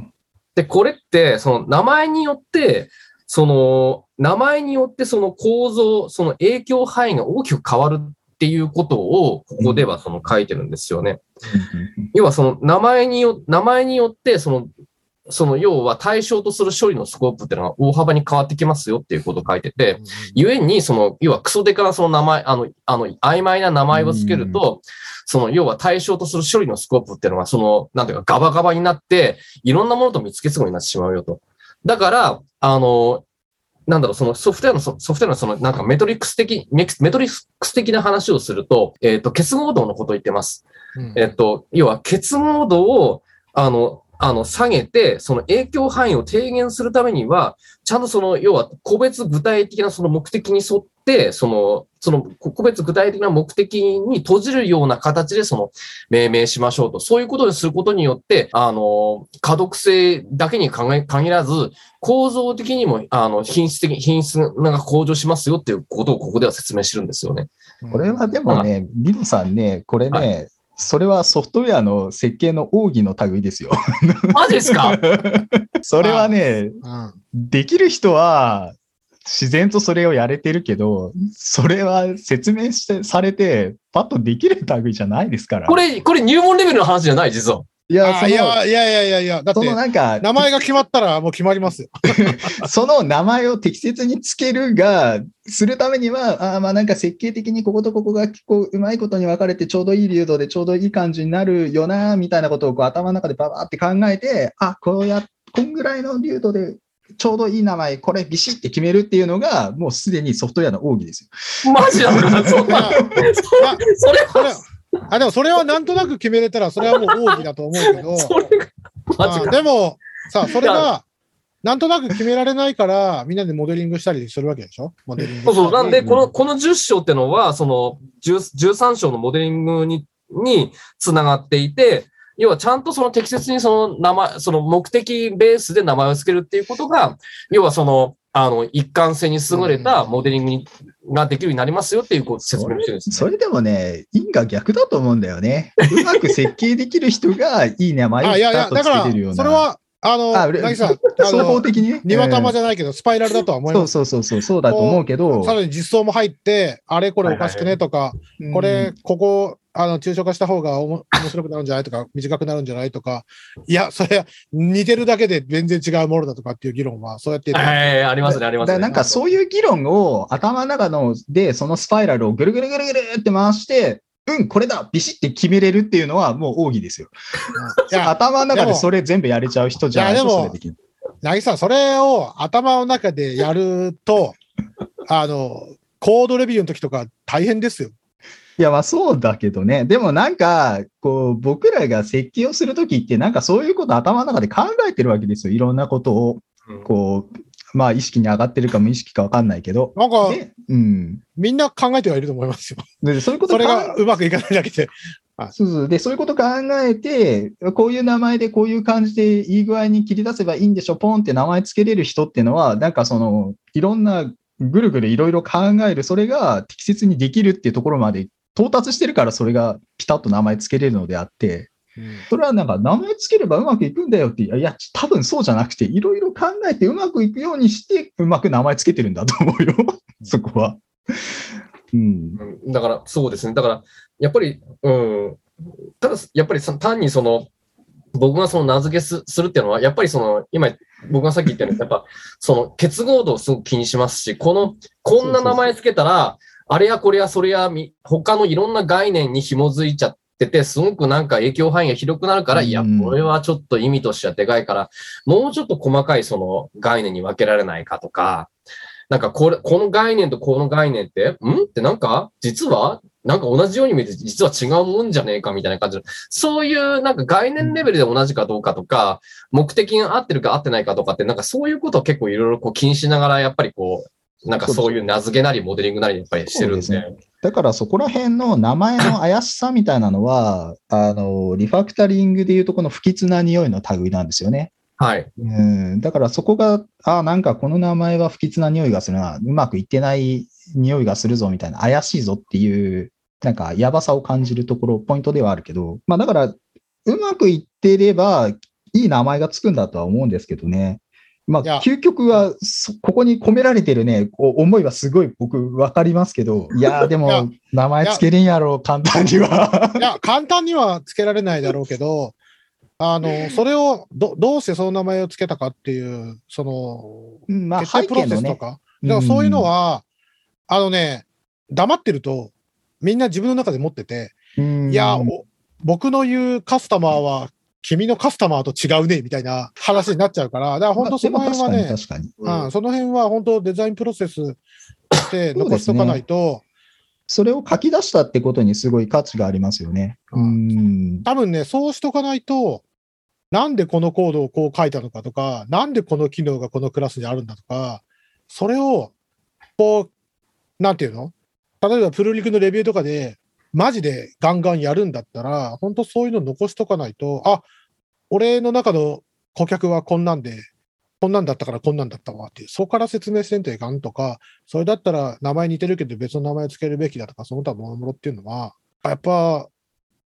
で、これって、その名前によって、その名前によってその構造、その影響範囲が大きく変わるっていうことを、ここではその書いてるんですよね。要はその名前によ、名前によって、その、その要は対象とする処理のスコープっていうのが大幅に変わってきますよっていうことを書いてて、ゆえに、その、要はクソデカなその名前、あの、あの、曖昧な名前をつけると、その、要は対象とする処理のスコープっていうのが、その、なんていうか、ガバガバになって、いろんなものと見つけつごになってしまうよと。だから、あの、なんだろう、そのソフトウェアの、ソソフトウェアのその、なんかメトリックス的、メメトリックス的な話をすると、えっ、と、結合度のことを言ってます。うんえっと、要は結合度を、あの、あの、下げて、その影響範囲を低減するためには、ちゃんとその、要は個別具体的なその目的に沿って、その、その個別具体的な目的に閉じるような形でその命名しましょうと。そういうことにすることによって、あの、可読性だけに考え限らず、構造的にも、あの、品質的、品質が向上しますよっていうことをここでは説明してるんですよね。これはでもね、ミノさんね、これね、はそれはソフトウェアの設計の奥義の類ですよ。マジですか？それはね、うん。できる人は自然とそれをやれてるけど、それは説明してされて、パッとできる類じゃないですから。これ、これ入門レベルの話じゃない、実は。いや、そのあいやいやいやいやいや、だっそのて、なんか、名前が決まったらもう決まりますよ。その名前を適切につけるが、するためには、あーまあなんか設計的にこことここがこううまいことに分かれてちょうどいい流動でちょうどいい感じになるよな、みたいなことをこう頭の中でババーって考えて、あ、こうや、こんぐらいの流動でちょうどいい名前、これビシッて決めるっていうのが、もうすでにソフトウェアの奥義ですよ。マジだ。そんな、そそれそれは、あ、でもそれはなんとなく決めれたら、それはもう奥義だと思うけど、それが、マジあか。でも、さ、それが、なんとなく決められないから、みんなでモデリングしたりするわけでしょ？モデリングそうそう。なんで、うんこの、この10章ってのは、その、10 13章のモデリングに、につながっていて、要はちゃんとその適切にその名前、その目的ベースで名前を付けるっていうことが、要はその、あの、一貫性に優れたモデリングにができるようになりますよっていうこう説明をしてるんです、ね。それでもね、因果逆だと思うんだよね。うまく設計できる人がいい名前をあ、いやいや、ピタッとだからつけてるよう、な。それは、あの、なぎさん、あ双方の、的にね。庭玉ゃ、じゃないけど、スパイラルだとは思いそうます。そうそうそう、そうだと思うけど、さらに実装も入って、あれこれおかしくねとか、うんこれ、ここ、あの、抽象化した方がおも 面白くなるんじゃないとか、短くなるんじゃないとか、いや、それ、似てるだけで全然違うものだとかっていう議論は、そうやって、はい、ありますね、ありますね。なんかそういう議論を頭の中ので、そのスパイラルをぐるぐるぐるぐるって回して、うん、これだビシって決めれるっていうのはもう奥義ですよ。いや、頭の中でそれ全部やれちゃう人じゃないとでもそれできる。なぎさん、それを頭の中でやると、あの、コードレビューの時とか大変ですよ。いや、まあそうだけどね。でもなんか、こう、僕らが設計をするときって、なんかそういうこと頭の中で考えてるわけですよ。いろんなことを、うんこう、まあ意識に上がってるか無意識かわかんないけど。なんか、で、うん。みんな考えてはいると思いますよ。でそういうことそれがうまくいかないだけで。そうそう。で、そういうこと考えて、こういう名前でこういう感じでいい具合に切り出せばいいんでしょ、ポンって名前つけれる人っていうのは、なんかその、いろんなぐるぐるいろいろ考える、それが適切にできるっていうところまで到達してるから、それがピタッと名前つけれるのであって、それはなんか名前つければうまくいくんだよって、いや、多分そうじゃなくて、いろいろ考えてうまくいくようにして、うまく名前つけてるんだと思うよ、そこは。うん。うんだから、そうですね。だから、やっぱり、うん。ただ、やっぱりさ単にその、僕がその名付けすするっていうのは、やっぱりその、今、僕がさっき言ったように、やっぱ、その結合度をすごく気にしますし、この、こんな名前つけたら、あれやこれやそれやみ、他のいろんな概念に紐づいちゃってて、すごくなんか影響範囲が広くなるから、いや、うんこれはちょっと意味としてはでかいから、もうちょっと細かいその概念に分けられないかとか、なんかこれ、この概念とこの概念って、ん？ってなんか、実はなんか同じように見えて実は違うもんじゃねえかみたいな感じの、そういうなんか概念レベルで同じかどうかとか、目的が合ってるか合ってないかとかって、なんかそういうことを結構いろいろこう気にしながら、やっぱりこう、なんかそういう名付けなりモデリングなりやっぱりしてるんで。ですだからそこら辺の名前の怪しさみたいなのは、あの、リファクタリングでいうとこの不吉な匂いの類なんですよね。はい。うん、だからそこが、あなんかこの名前は不吉な匂いがするな、うまくいってない匂いがするぞみたいな、怪しいぞっていう、なんかやばさを感じるところ、ポイントではあるけど、まあだから、うまくいってれば、いい名前がつくんだとは思うんですけどね。まあ究極は、そここに込められてるね、こう思いはすごい僕わかりますけど、いやーでも、名前つけれんやろ、簡単には。いや、簡単にはつけられないだろうけど、あの、それをど、どうしてその名前をつけたかっていう、その、うんまあ、背景のね。セスとか。だからそういうのは、あのね、黙ってると、みんな自分の中で持ってて、うん、いや、お僕の言うカスタマーは、君のカスタマーと違うね、みたいな話になっちゃうから、だから本当その辺はね。うん、その辺は本当デザインプロセスとして残しとかないと、それを書き出したってことにすごい価値がありますよね。ううん。多分ね、そうしとかないと、なんでこのコードをこう書いたのかとか、なんでこの機能がこのクラスにあるんだとか、それを、こう、なんていうの？例えばプルリクのレビューとかで、マジでガンガンやるんだったら、本当そういうの残しとかないと、あ、俺の中の顧客はこんなんで、こんなんだったからこんなんだったわっていう、そこから説明してんといかんとか、それだったら名前似てるけど別の名前つけるべきだとか、その他もろもろっていうのは、やっぱ、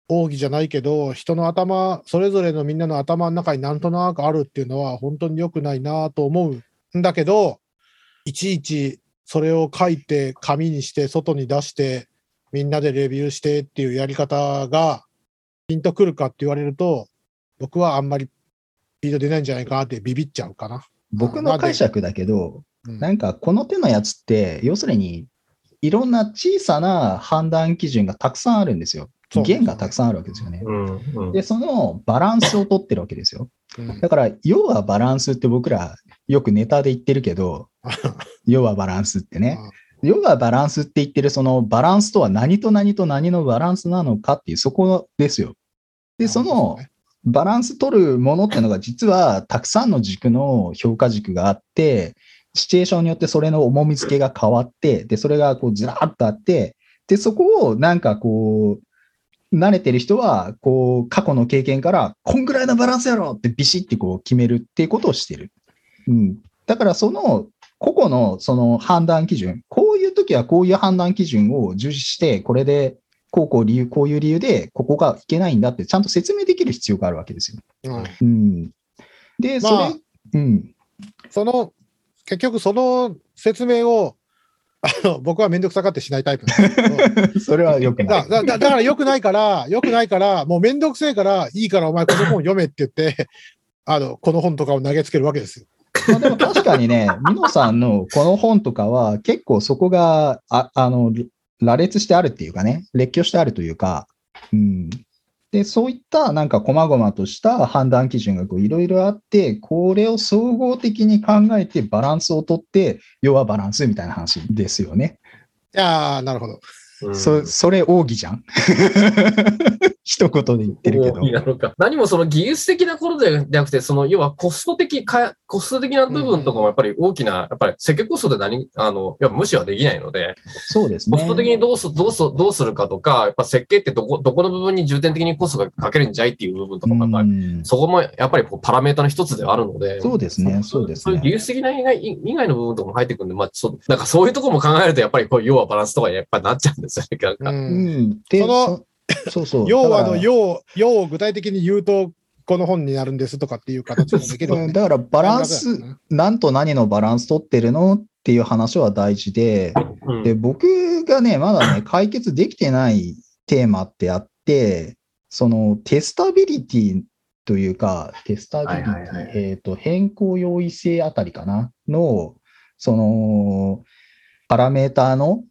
奥義じゃないけど、人の頭、それぞれのみんなの頭の中になんとなくあるっていうのは本当に良くないなと思うんだけど、いちいちそれを書いて紙にして外に出してみんなでレビューしてっていうやり方がピンとくるかって言われると、僕はあんまりスピード出ないんじゃないかなってビビっちゃうかな。僕の解釈だけど、うんなんかこの手のやつって、要するに、いろんな小さな判断基準がたくさんあるんですよ。弦がたくさんあるわけですよね。うん。うんで、そのバランスを取ってるわけですよ。うんだから、要はバランスって僕らよくネタで言ってるけど、要はバランスってね。要はバランスって言ってるそのバランスとは何と何と何のバランスなのかっていうそこですよ。で、そのバランス取るものっていうのが実はたくさんの軸の評価軸があって、シチュエーションによってそれの重み付けが変わって、で、それがこうずらーっとあって、で、そこをなんかこう、慣れてる人は、こう、過去の経験から、こんぐらいのバランスやろってビシッてこう決めるっていうことをしてる。うん。だからその、個々のその判断基準、こういう時はこういう判断基準を重視して、これで、こうこう理由、こういう理由で、ここがいけないんだって、ちゃんと説明できる必要があるわけですよ。うんうん。で、それ、まあうん。その、結局その説明を、あの、僕はめんどくさがってしないタイプなんですけど、それは良くない。だだだだから良くないから、良くないから、もうめんどくせえから、いいからお前この本読めって言って、あの、この本とかを投げつけるわけですよ。まあでも確かにね、ミノさんのこの本とかは結構そこが、ああの、羅列してあるっていうかね、列挙してあるというか、うん。で、そういったなんか細々とした判断基準がこういろいろあって、これを総合的に考えてバランスをとって、要はバランスみたいな話ですよね。いやー、なるほど。うんそ、それ奥義じゃん 一言で言ってるけど大。きなのか何もその技術的なことでなくて、その要はコスト的か、コスト的な部分とかもやっぱり大きな、やっぱり設計コストで何、あの、やっぱ無視はできないので、そうですね。コスト的にどうす、どうす、どうするかとか、やっぱ設計ってどこ、どこの部分に重点的にコストがかけるんじゃいっていう部分とかもやっぱり、うんそこもやっぱりこうパラメータの一つではあるので、そうですねそうですねそういう技術的な以外以外の部分とかも入ってくるんで、まあ、そう、なんかそういうところも考えると、やっぱりこう、要はバランスとかやっぱりなっちゃうんですよね。なんかう。うんん。で、そのそそうそう。要はだから。の要、要を具体的に言うと、この本になるんですとかっていう形もできるね。うんだからバランス、何と何のバランス取ってるのっていう話は大事で、うん。で、僕がね、まだね、解決できてないテーマってあって、そのテスタビリティというか、テスタビリティ、はいはいはい。えっ、と、変更容易性あたりかな？の、その、パラメーターの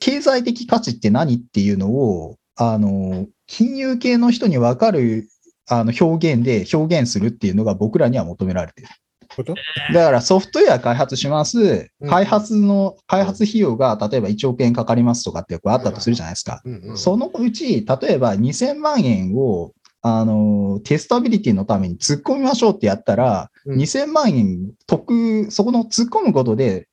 経済的価値って何っていうのを、あの、金融系の人にわかるあの表現で表現するっていうのが僕らには求められてる。だからソフトウェア開発します。うん開発の、開発費用が例えば1億円かかりますとかってあったとするじゃないですか。そのうち、例えば2000万円を、あの、テスタビリティのために突っ込みましょうってやったら、うん2000万円得、そこの突っ込むことで、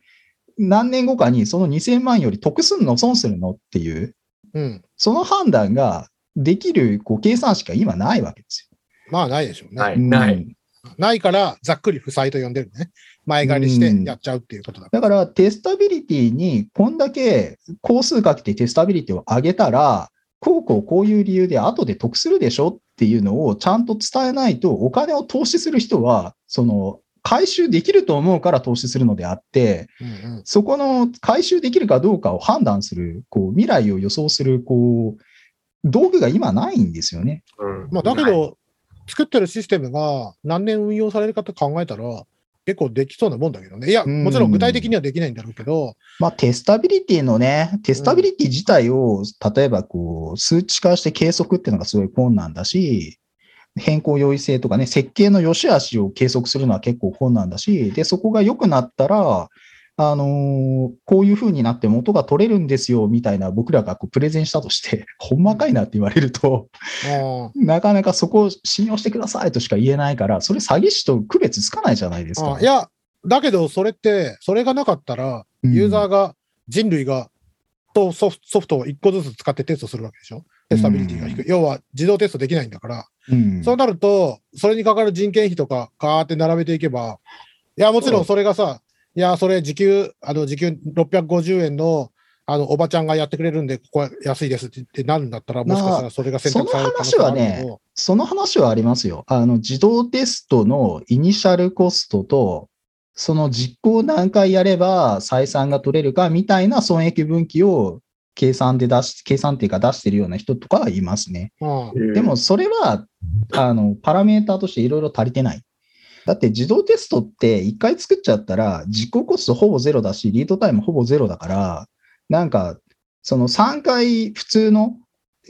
何年後かにその2000万円より得すんの？損するの？っていう、うん。その判断ができるこう計算しか今ないわけですまあないでしょうね。なよ。い、ないから、ざっくり負債と呼んでるね。前借りしてやっちゃうっていうことだ。だからテスタビリティにこんだけ工数かけてテスタビリティを上げたら、こうこうこういう理由で後で得するでしょっていうのをちゃんと伝えないと、お金を投資する人は、その、回収できると思うから投資するのであって、うんうん。そこの回収できるかどうかを判断する、こう、未来を予想する、こう、道具が今ないんですよね。うん。まあだけど、作ってるシステムが何年運用されるかと考えたら、結構できそうなもんだけどね。いや、うん。もちろん具体的にはできないんだろうけど、まあ、テスタビリティのね、テスタビリティ自体を、例えばこう、数値化して計測っていうのがすごい困難だし、変更容易性とかね、設計の良し悪しを計測するのは結構困難だし、で、そこが良くなったら、あのーこういう風になって元が取れるんですよ、みたいな僕らがこうプレゼンしたとして、ほんまかいなって言われると、あなかなかそこを信用してくださいとしか言えないから、それ詐欺師と区別つかないじゃないですか。あいや、だけどそれって、それがなかったら、うん。ユーザーが、人類が、とソフトを1個ずつ使ってテストするわけでしょテスタビリティが低い。要は自動テストできないんだから、うん。そうなると、それにかかる人件費とか、ガーって並べていけば、いや、もちろんそれがさ、いや、それ時給、あの、時給650円の、あの、おばちゃんがやってくれるんで、ここは安いですって言ってなるんだったら、もしかしたらそれが選択される可能性はあるけど、その話はありますよ。あの、自動テストのイニシャルコストと、その実行何回やれば採算が取れるかみたいな損益分岐を計算で出し、計算っていうか出してるような人とかはいますね。うんでもそれは、あの、パラメーターとしていろいろ足りてない。だって自動テストって一回作っちゃったら実行コストほぼゼロだし、リードタイムほぼゼロだから、なんか、その3回普通の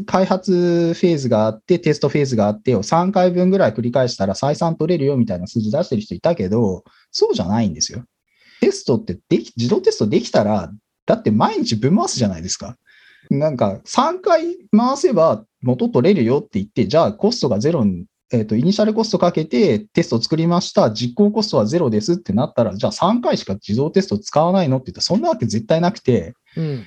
開発フェーズがあって、テストフェーズがあってを3回分ぐらい繰り返したら採算取れるよみたいな数字出してる人いたけど、そうじゃないんですよ。テストってでき、自動テストできたら、だって毎日分回すじゃないですか。なんか3回回せば元取れるよって言って、じゃあコストがゼロに、えっ、と、イニシャルコストかけてテストを作りました。実行コストはゼロですってなったら、じゃあ3回しか自動テスト使わないのって言ったら、そんなわけ絶対なくて、うん。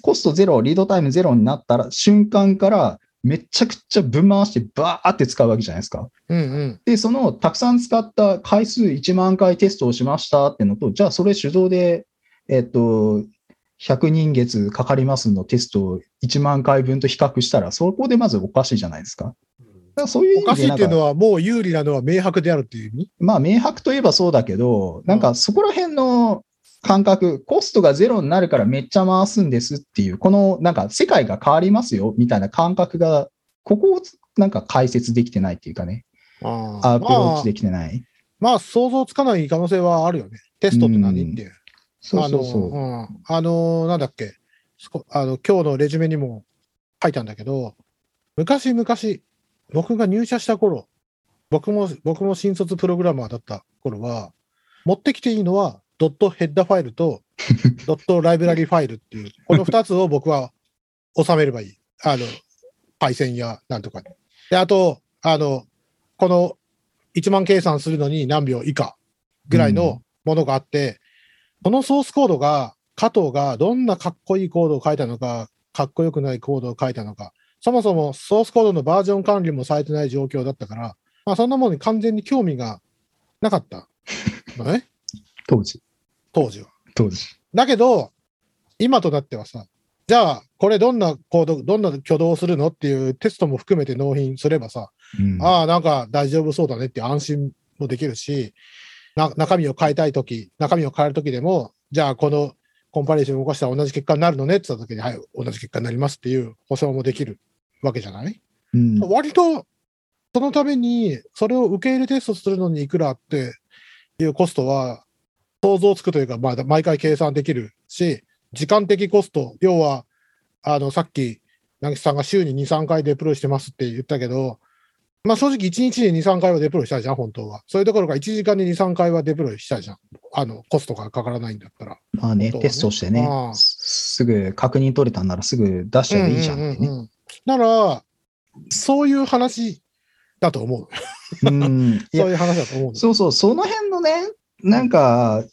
コストゼロ、リードタイムゼロになったら瞬間からめちゃくちゃ分回してバーって使うわけじゃないですか。うんうん。で、そのたくさん使った回数1万回テストをしましたってのと、じゃあそれ手動で、えっと、100人月かかりますのテストを1万回分と比較したら、そこでまずおかしいじゃないですか。だからそういう意おかしいっていうのは、もう有利なのは明白であるっていう意味？まあ、明白といえばそうだけど、なんかそこら辺の感覚、コストがゼロになるからめっちゃ回すんですっていう、このなんか世界が変わりますよみたいな感覚が、ここをなんか解説できてないっていうかね、あアプローまあチできてない。まあ、想像つかない可能性はあるよね。テストって何っていう。そうそうそう。あの、うん、あのなんだっけあの、今日のレジュメにも書いたんだけど、昔々、僕が入社した頃、僕も、僕も新卒プログラマーだった頃は、持ってきていいのは、ドットヘッダファイルと、ドットライブラリファイルっていう、この二つを僕は収めればいい。あの、パイセンやなんとかに。で、あと、あの、この1万計算するのに何秒以下ぐらいのものがあって、このソースコードが、加藤がどんなかっこいいコードを書いたのか、かっこよくないコードを書いたのか、そもそもソースコードのバージョン管理もされてない状況だったから、まあそんなものに完全に興味がなかったのね、当時。当時は。当時。だけど、今となってはさ、じゃあ、これどんなコード、どんな挙動をするのっていうテストも含めて納品すればさ、うんああ、なんか大丈夫そうだねって安心もできるし、な中身を変えたいとき、中身を変えるときでも、じゃあこのコンパレーションを動かしたら同じ結果になるのねって言ったときに、はい、同じ結果になりますっていう保証もできるわけじゃない、うん。割と、そのために、それを受け入れテストするのにいくらっていうコストは、想像つくというか、まあ、毎回計算できるし、時間的コスト、要は、あの、さっき、なぎさんが週に2、3回デプロイしてますって言ったけど、まあ正直1日に2、3回はデプロイしたいじゃん、本当は。そういうところが1時間に2、3回はデプロイしたいじゃん。あの、コストがかからないんだったら。まあね、ねテストしてねすすぐ確認取れたんならすぐ出しちゃえばいいじゃんってね。うんうんうんうんなら、そういう話だと思う。うん。そういう話だと思う。そうそう、その辺のね、なんか、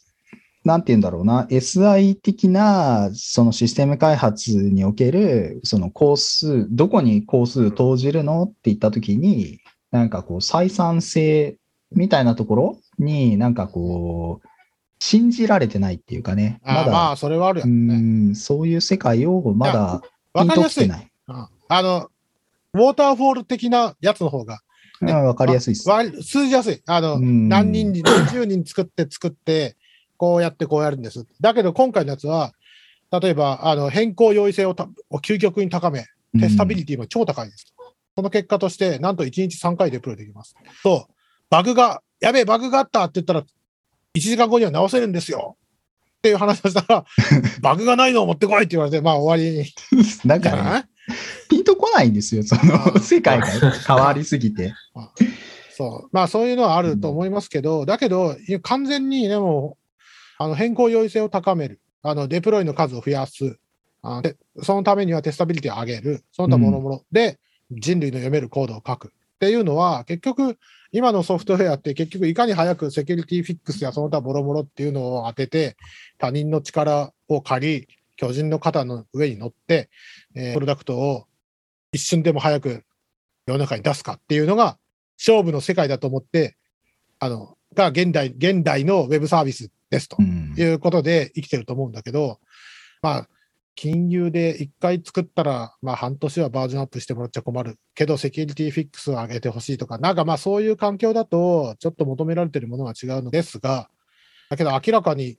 なんて言うんだろうな、SI 的な、そのシステム開発における、その工数、どこに工数投じるのって言ったときに、なんかこう、採算性みたいなところになんかこう、信じられてないっていうかね、まだ、あまあ、それはあるようね。ん、そういう世界をまだわかりやすい。あの、ウォーターフォール的なやつの方が、ねうんわかりやすいです。わ数字やすい。あの、うん何人に、何十人作って作って、こうやってこうやるんです。だけど今回のやつは、例えば、あの、変更容易性を究極に高め、テスタビリティも超高いです。その結果として、なんと1日3回デプロイできます。と、バグが、やべえ、バグがあったって言ったら、1時間後には直せるんですよ。っていう話をしたら、バグがないのを持ってこいって言われて、まあ終わり なんかね、じゃない？ピンとこないんですよ、そあのー世界が変わりすぎて。そう。まあそういうのはあると思いますけど、だけど、完全にでも、あの変更容易性を高める。あの、デプロイの数を増やす。あでそのためにはテスタビリティを上げる。その他もろもろ。で、人類の読めるコードを書く。っていうのは、結局、今のソフトウェアって結局いかに早くセキュリティフィックスやその他もろもろっていうのを当てて、他人の力を借り、巨人の肩の上に乗って、えープロダクトを一瞬でも早く世の中に出すかっていうのが勝負の世界だと思って、あの、が現代、現代のウェブサービスですとうんいうことで生きてると思うんだけど、まあ、金融で一回作ったら、まあ半年はバージョンアップしてもらっちゃ困る。けどセキュリティフィックスを上げてほしいとか、なんかまあそういう環境だと、ちょっと求められてるものが違うのですが、だけど明らかに、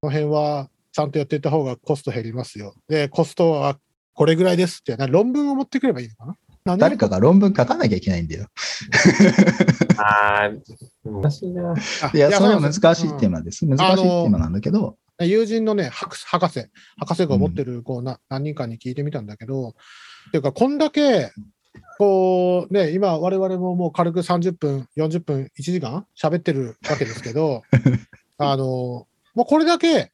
この辺はちゃんとやっていった方がコスト減りますよ。で、コストはこれぐらいですって、な論文を持ってくればいいのかな？何誰かが論文書かなきゃいけないんだよ。ああ、難しいな。あいや、それは難しいテーマです。難しいテーマなんだけど、友人のね、博士、博士、博士が持ってる、こうな、何人かに聞いてみたんだけど、っていうか、こんだけ、こう、ね、今、我々ももう軽く30分、40分、1時間喋ってるわけですけど、あの、もうこれだけ、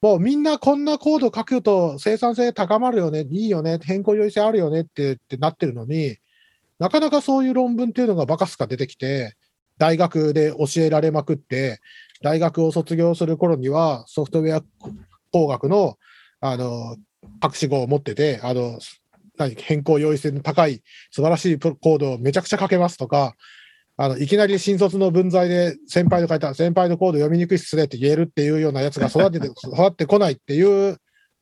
もうみんなこんなコード書くと生産性高まるよね、いいよね、変更容易性あるよねってってなってるのに、なかなかそういう論文っていうのがバカすか出てきて、大学で教えられまくって、大学を卒業する頃にはソフトウェア工学の、あの、博士号を持ってて、あの、何、変更容易性の高い素晴らしいコードをめちゃくちゃ書けますとか、あの、いきなり新卒の分際で先輩の書いた先輩のコード読みにくいっすねって言えるっていうようなやつが育てて、育ってこないっていう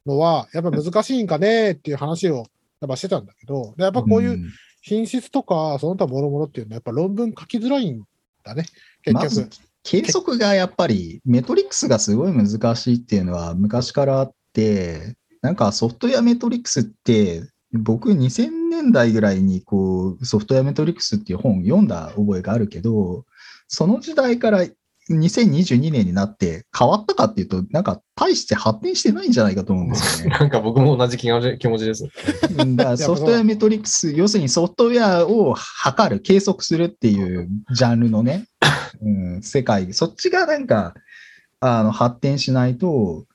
のは、やっぱ難しいんかねっていう話をやっぱしてたんだけど、でやっぱこういううん品質とか、その他もろもろっていうのは、やっぱ論文書きづらいんだね、結局。まず計測がやっぱりメトリックスがすごい難しいっていうのは昔からあって、なんかソフトウェアメトリックスって、僕2000年代ぐらいにこうソフトウェアメトリックスっていう本を読んだ覚えがあるけど、その時代から2022年になって変わったかっていうと、なんか大して発展してないんじゃないかと思うんですよね。なんか僕も同じ気持ち気持ちです。だからソフトウェアメトリックス、要するにソフトウェアを測る、計測するっていうジャンルのね、うん、世界、そっちがなんか、あの、発展しないと、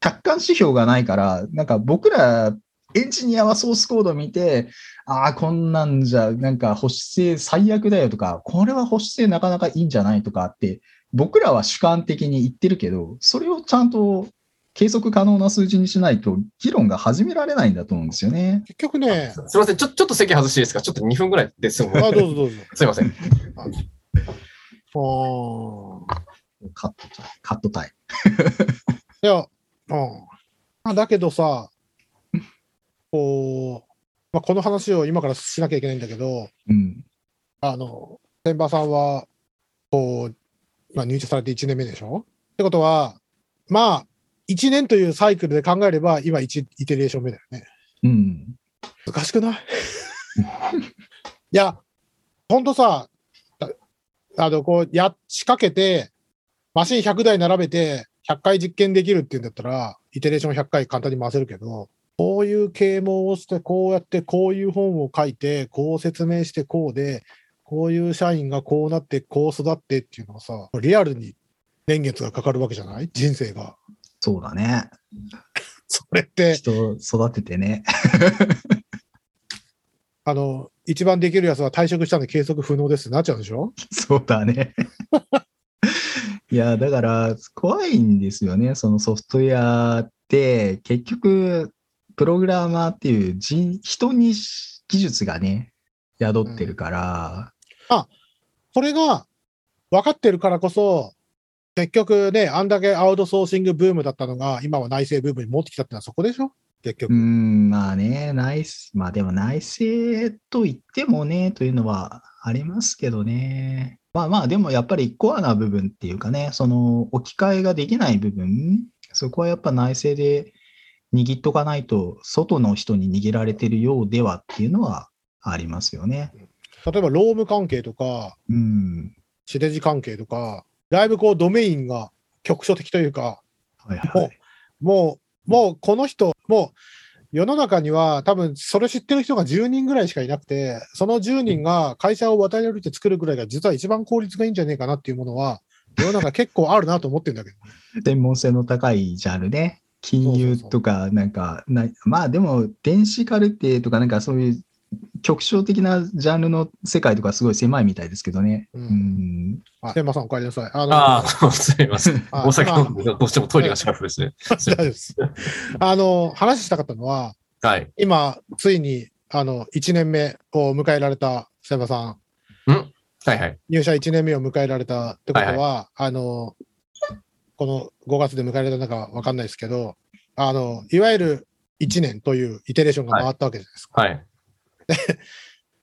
客観指標がないから、なんか僕ら、エンジニアはソースコード見て、ああ、こんなんじゃ、なんか保守性最悪だよとか、これは保守性なかなかいいんじゃないとかって、僕らは主観的に言ってるけど、それをちゃんと計測可能な数字にしないと、議論が始められないんだと思うんですよね。結局ね、すみません。ちょ、ちょっと席外していいですか？ちょっと2分ぐらいですぐ。あ、どうぞどうぞ。すみません。あーカット、カットタイ いや、うんあ。だけどさ、こう、まあ、この話を今からしなきゃいけないんだけど、ム。うん。あの、千葉さんは、こう、まあ、入社されて1年目でしょ？ってことは、まあ、1年というサイクルで考えれば、今1イテレーション目だよね。うん。難しくない？いや、ほんとさ、ああの、こう、や、仕掛けて、マシン100台並べて、100回実験できるっていうんだったら、イテレーション100回簡単に回せるけど、こういう啓蒙をして、こうやってこういう本を書いて、こう説明してこうで、こういう社員がこうなって、こう育ってっていうのはさ、リアルに年月がかかるわけじゃない？人生が。そうだね。それって、人を育ててね。あの、一番できるやつは退職したんで計測不能ですってなっちゃうんでしょ？そうだね。いや、だから、怖いんですよね。そのソフトウェアって、結局、プログラマーっていう人人に技術がね、宿ってるから、これが分かってるからこそ、結局ね、あんだけアウトソーシングブームだったのが、今は内製ブームに持ってきたってのはそこでしょ？結う局。ん、まあね、内す、まあでも内政と言ってもね、というのはありますけどね。まあまあ、でもやっぱりコアな部分っていうかね、その置き換えができない部分、そこはやっぱ内政で握っとかないと、外の人に握られてるようではっていうのはありますよね。例えば、ローム関係とか、うん。地デジ関係とか、だいぶこう、ドメインが局所的というか、はいはい。もう、もうこの人、もう、世の中には多分それ知ってる人が10人ぐらいしかいなくて、その10人が会社を渡り歩いて作るぐらいが実は一番効率がいいんじゃねえかなっていうものは、世の中結構あるなと思ってるんだけど。専門性の高いジャンルね。金融とか、なんか、なまあでも、電子カルテとか、なんかそういう局所的なジャンルの世界とかすごい狭いみたいですけどね。ううんん。あ、天馬さんお帰りなさい。あのああ、すみません。あお酒飲んで、どうしてもトイレが近くですね。大丈夫です。あの、話したかったのは、はい。今、ついに、あの、1年目を迎えられた千葉さん、はいはい。入社1年目を迎えられたってことは、はいあの、この5月で迎えられたのかわかんないですけど、あの、いわゆる1年というイテレーションが回ったわけじゃないですか。はい。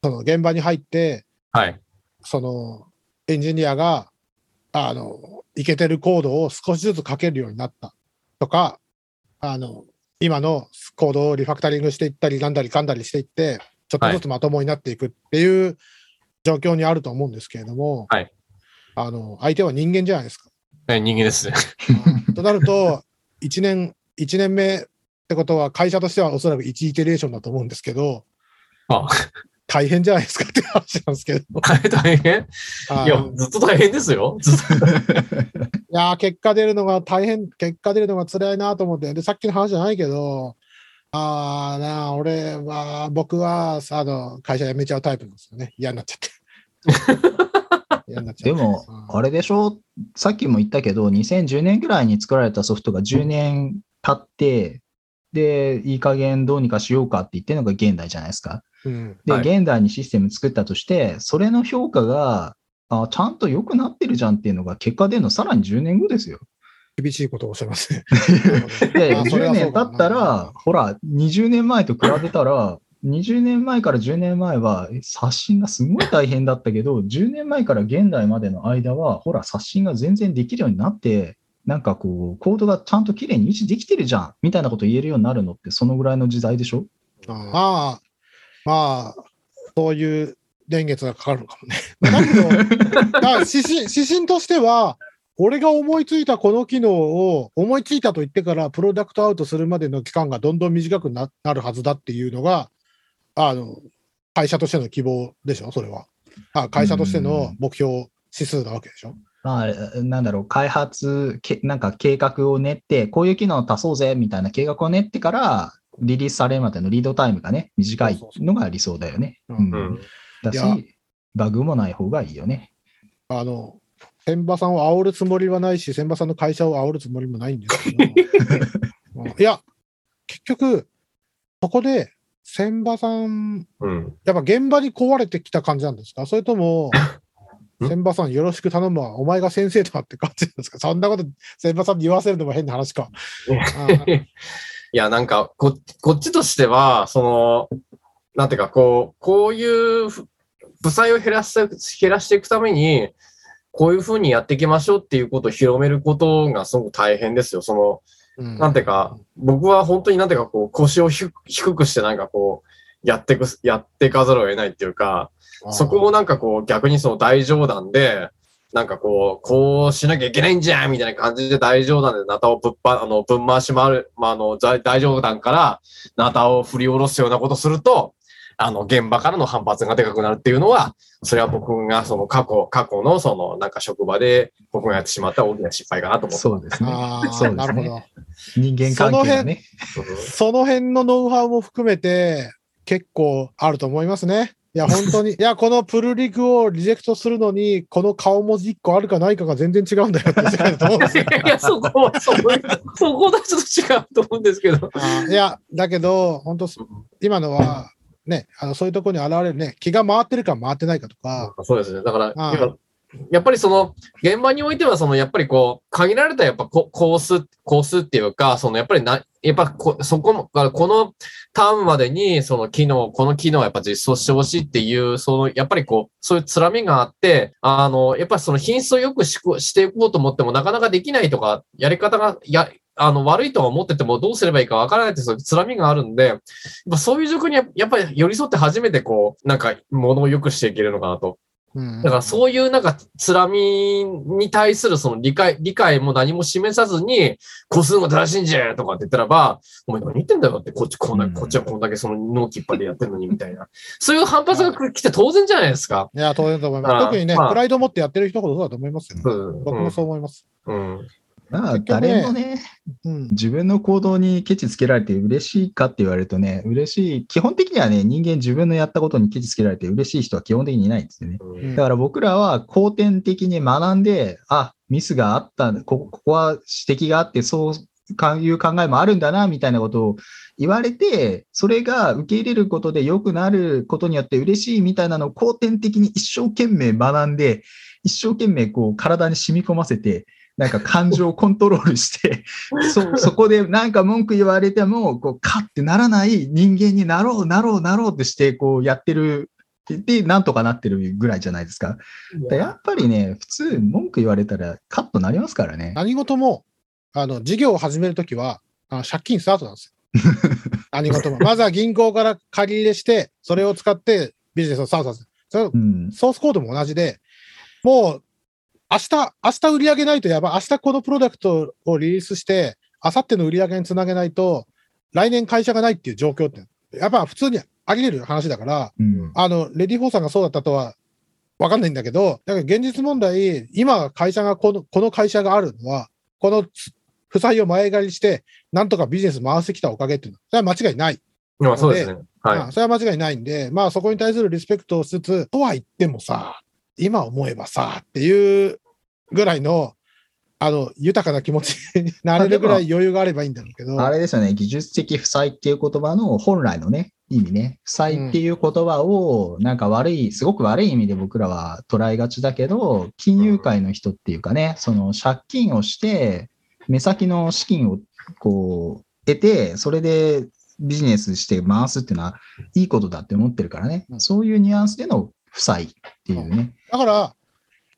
その現場に入って、はい。そのエンジニアが、あの、いけてるコードを少しずつ書けるようになったとか、あの、今のコードをリファクタリングしていったり、なんだりかんだりしていって、ちょっとずつまともになっていくっていう状況にあると思うんですけれども、はいあの、相手は人間じゃないですか。え人間ですね。となると、1年、一年目ってことは、会社としてはおそらく1イテレーションだと思うんですけど、あ、大変じゃないですかって話なんですけど。大変？あいや、ずっと大変ですよ。ずっと。いやー結果出るのが大変、結果出るのが辛いなと思って、で、さっきの話じゃないけど、ああ、なあ、俺は、僕は、あの、会社辞めちゃうタイプなんですよね。嫌になっちゃって。でも、あれでしょ？さっきも言ったけど、2010年ぐらいに作られたソフトが10年経って、で、いい加減どうにかしようかって言ってるのが現代じゃないですか。うん。で、はい現代にシステム作ったとして、それの評価が、あちゃんと良くなってるじゃんっていうのが結果出るのさらに10年後ですよ。厳しいことをおっしゃいますね。で、あそれ10はそうか年経ったら、ほら、20年前と比べたら、20年前から10年前はえ刷新がすごい大変だったけど、10年前から現代までの間は、ほら、刷新が全然できるようになって、なんかこう、コードがちゃんと綺麗に維持できてるじゃん、みたいなこと言えるようになるのって、そのぐらいの時代でしょ？まあ、まあ、そういう年月がかかるのかもね。だけど、指針指針としては、俺が思いついたこの機能を思いついたと言ってからプロダクトアウトするまでの期間がどんどん短くななるはずだっていうのが、あの、会社としての希望でしょ、それは。あ会社としての目標指数なわけでしょ？まあ、なんだろう、開発、けなんか計画を練って、こういう機能を足そうぜ、みたいな計画を練ってから、リリースされるまでのリードタイムがね、短いのが理想だよね。だし、バグもない方がいいよね。あの、千葉さんを煽るつもりはないし、千葉さんの会社を煽るつもりもないんですけど、うんいや、結局、そこで、千葉さん、うん。やっぱ現場に壊れてきた感じなんですか？それとも、ん？千葉さんよろしく頼むわ、お前が先生だって感じなんですか？そんなこと、千葉さんに言わせるのも変な話か。あ いや、なんか、こ、こっちとしては、その、なんていうか、こう、こういうふ、負債を減らす、減らしていくために、こういうふうにやっていきましょうっていうことを広めることがすごく大変ですよ。その、うん。なんていうか、僕は本当になんていうか、こう、腰を低低くしてなんかこう、やっていく、やっていかざるを得ないっていうか、そこをなんかこう、逆にその大冗談で、なんかこう、こうしなきゃいけないんじゃんみたいな感じで大冗談でナタをぶっぱ、あの、ぶん回し回る、まあ、あの、大大冗談からナタを振り下ろすようなことすると、あの、現場からの反発がでかくなるっていうのは、それは僕がその過去、過去のその、なんか職場で僕がやってしまった大きな失敗かなと思ってそうですね。そうですねなるほど。人間関係がね。その辺のノウハウも含めて、結構あると思いますね。いや、本当に。いや、このプルリクをリジェクトするのに、この顔文字1個あるかないかが全然違うんだよって世界だと思うんですよ。いや、そこは、そこ、そこはちょっと違うと思うんですけど。いや、だけど、本当、今のは、ね、あのそういうところに現れるね、気が回ってるか回ってないかとか、そうですね。だから、やっぱりその、現場においては、その、やっぱりこう、限られたやっぱこコース、コースっていうか、その、やっぱりな、やっぱこ、そこも、このターンまでに、その機能、この機能をやっぱ実装してほしいっていう、その、やっぱりこう、そういうつらみがあって、あの、やっぱりその品質をよくしこしていこうと思っても、なかなかできないとか、やり方が、や、あの、悪いとは思っててもどうすればいいかわからないって、そういうつらみがあるんで、そういう状況にややっぱり寄り添って初めてこう、なんか、ものを良くしていけるのかなと。うんだからそういうなんか、つらみに対するその理解、理解も何も示さずに、個数が正しいんじゃとかって言ったらば、お前何言ってんだよって、こっちこんな、うんこっちはこんだけその納期いっぱいでやってるのにみたいな。そういう反発が来て当然じゃないですか。いや、当然と思います。特にね、まあプライドを持ってやってる人ほどそうだと思いますよ。うん。僕もそう思います。うん。まあ、誰もね、うん。自分の行動にケチつけられて嬉しいかって言われるとね、嬉しい。基本的にはね、人間自分のやったことにケチつけられて嬉しい人は基本的にいないんですよね。うんうんだから僕らは後天的に学んで、あ、ミスがあった、こここは指摘があって、そういう考えもあるんだな、みたいなことを言われて、それが受け入れることで良くなることによって嬉しいみたいなのを後天的に一生懸命学んで、一生懸命こう体に染み込ませて、なんか感情をコントロールして、そ、そこでなんか文句言われても、こう、カッてならない人間になろう、なろう、なろうってして、こうやってる。で、なんとかなってるぐらいじゃないですか。でやっぱりね、普通文句言われたらカッとなりますからね。何事も、あの、事業を始めるときは、あの借金スタートなんですよ。何事も。まずは銀行から借り入れして、それを使ってビジネスをスタートさせる。それうん。ソースコードも同じで、もう、明日、明日売り上げないとやばい。明日このプロダクトをリリースして、明後日の売り上げにつなげないと、来年会社がないっていう状況って、やっぱ普通にあり得る話だから、うん。あの、 READYFOR さんがそうだったとはわかんないんだけど、だから現実問題、今会社がこの、この会社があるのは、この負債を前借りして、なんとかビジネス回してきたおかげっていうのは、それは間違いない。まあそうですね。はい。まあそれは間違いないんで、まあそこに対するリスペクトをしつつ、とは言ってもさ、今思えばさ、っていうぐらいの、あの、豊かな気持ち になれるぐらい余裕があればいいんだろうけど、あれですよね、技術的負債っていう言葉の本来のね、意味ね。負債っていう言葉を、なんか悪い、すごく悪い意味で僕らは捉えがちだけど、金融界の人っていうかね、その借金をして、目先の資金をこう、得て、それでビジネスして回すっていうのは、いいことだって思ってるからね。うん。そういうニュアンスでの負債っていうね。だから、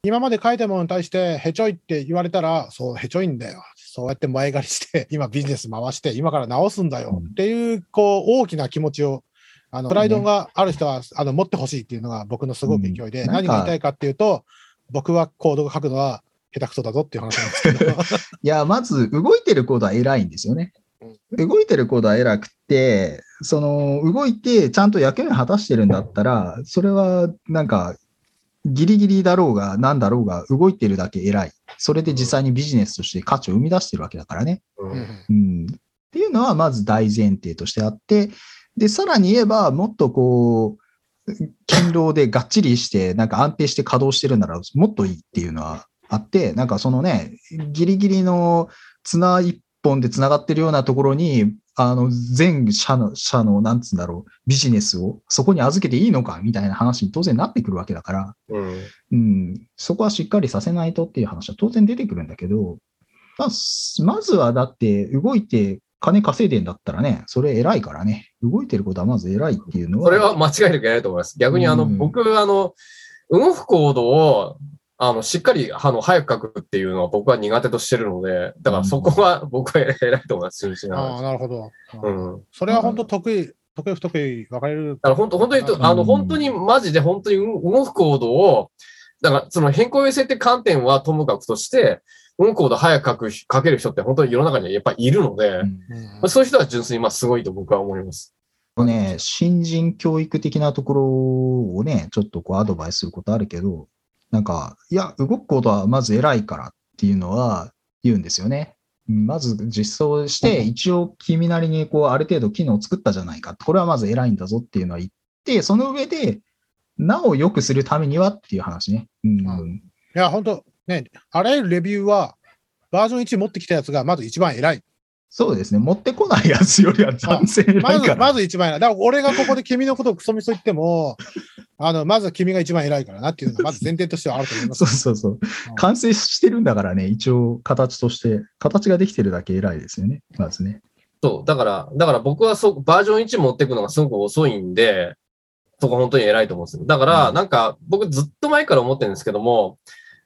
今まで書いたものに対して、へちょいって言われたら、そう、へちょいんだよ。そうやって前借りして、今ビジネス回して、今から直すんだよ。うん。っていう、こう、大きな気持ちを、あの、プライドがある人は、あの、持ってほしいっていうのが僕のすごく勢いで、うん。何が言いたいかっていうと、僕はコードが書くのは下手くそだぞっていう話なんですけど、いや、まず動いてるコードは偉いんですよね。動いてるコードは偉くて、その動いてちゃんと役目を果たしてるんだったら、それはなんかギリギリだろうが何だろうが動いてるだけ偉い。それで実際にビジネスとして価値を生み出してるわけだからね。うんうんうん。っていうのはまず大前提としてあって、で、さらに言えばもっとこう、勤労でがっちりして、なんか安定して稼働してるならもっといいっていうのはあって、なんかそのね、ギリギリの綱一本で繋がってるようなところに、あの、全社の、社の、なんつうんだろう、ビジネスをそこに預けていいのかみたいな話に当然なってくるわけだから、うん。うん、そこはしっかりさせないとっていう話は当然出てくるんだけど、まあ、すまずはだって動いて金稼いでんだったらね、それ偉いからね。動いてることはまず偉いっていうのは。それは間違いなくやないと思います。逆にあの、うん僕、あの、動くコードを、あの、しっかり、あの、早く書くっていうのは僕は苦手としてるので、だからそこは 僕は偉いと思います、純粋なああ、話。なるほど。うん。だそれは本当得意、得意不得意分かれる。から本当、本当にあの、うん本当にマジで本当に動くコードを、だからその変更優先って観点はともかくとして、動くコード早く書く、書ける人って本当に世の中にはやっぱりいるので、うんそういう人は純粋にまあすごいと僕は思います。ね、新人教育的なところをね、ちょっとこうアドバイスすることあるけど、なんか、いや、動くことはまず偉いからっていうのは言うんですよね。まず実装して、一応君なりにこうある程度機能を作ったじゃないか。これはまず偉いんだぞっていうのは言って、その上で、なお良くするためにはっていう話ね。うん。うんいや、本当ね、あらゆるレビューは、バージョン1持ってきたやつがまず一番偉い。そうですね。持ってこないやつよりは断然 偉いまず。まず一番偉い。だから俺がここで君のことをクソみそ言っても、あの、まず君が一番偉いからなっていうのが、まず前提としてはあると思います。そうそうそう。完成してるんだからね、一応形として、形ができてるだけ偉いですよね。まずね。そう。だから、だから僕はそう、バージョン1持っていくのがすごく遅いんで、そこ本当に偉いと思うんですよ。だから、うんなんか、僕ずっと前から思ってるんですけども、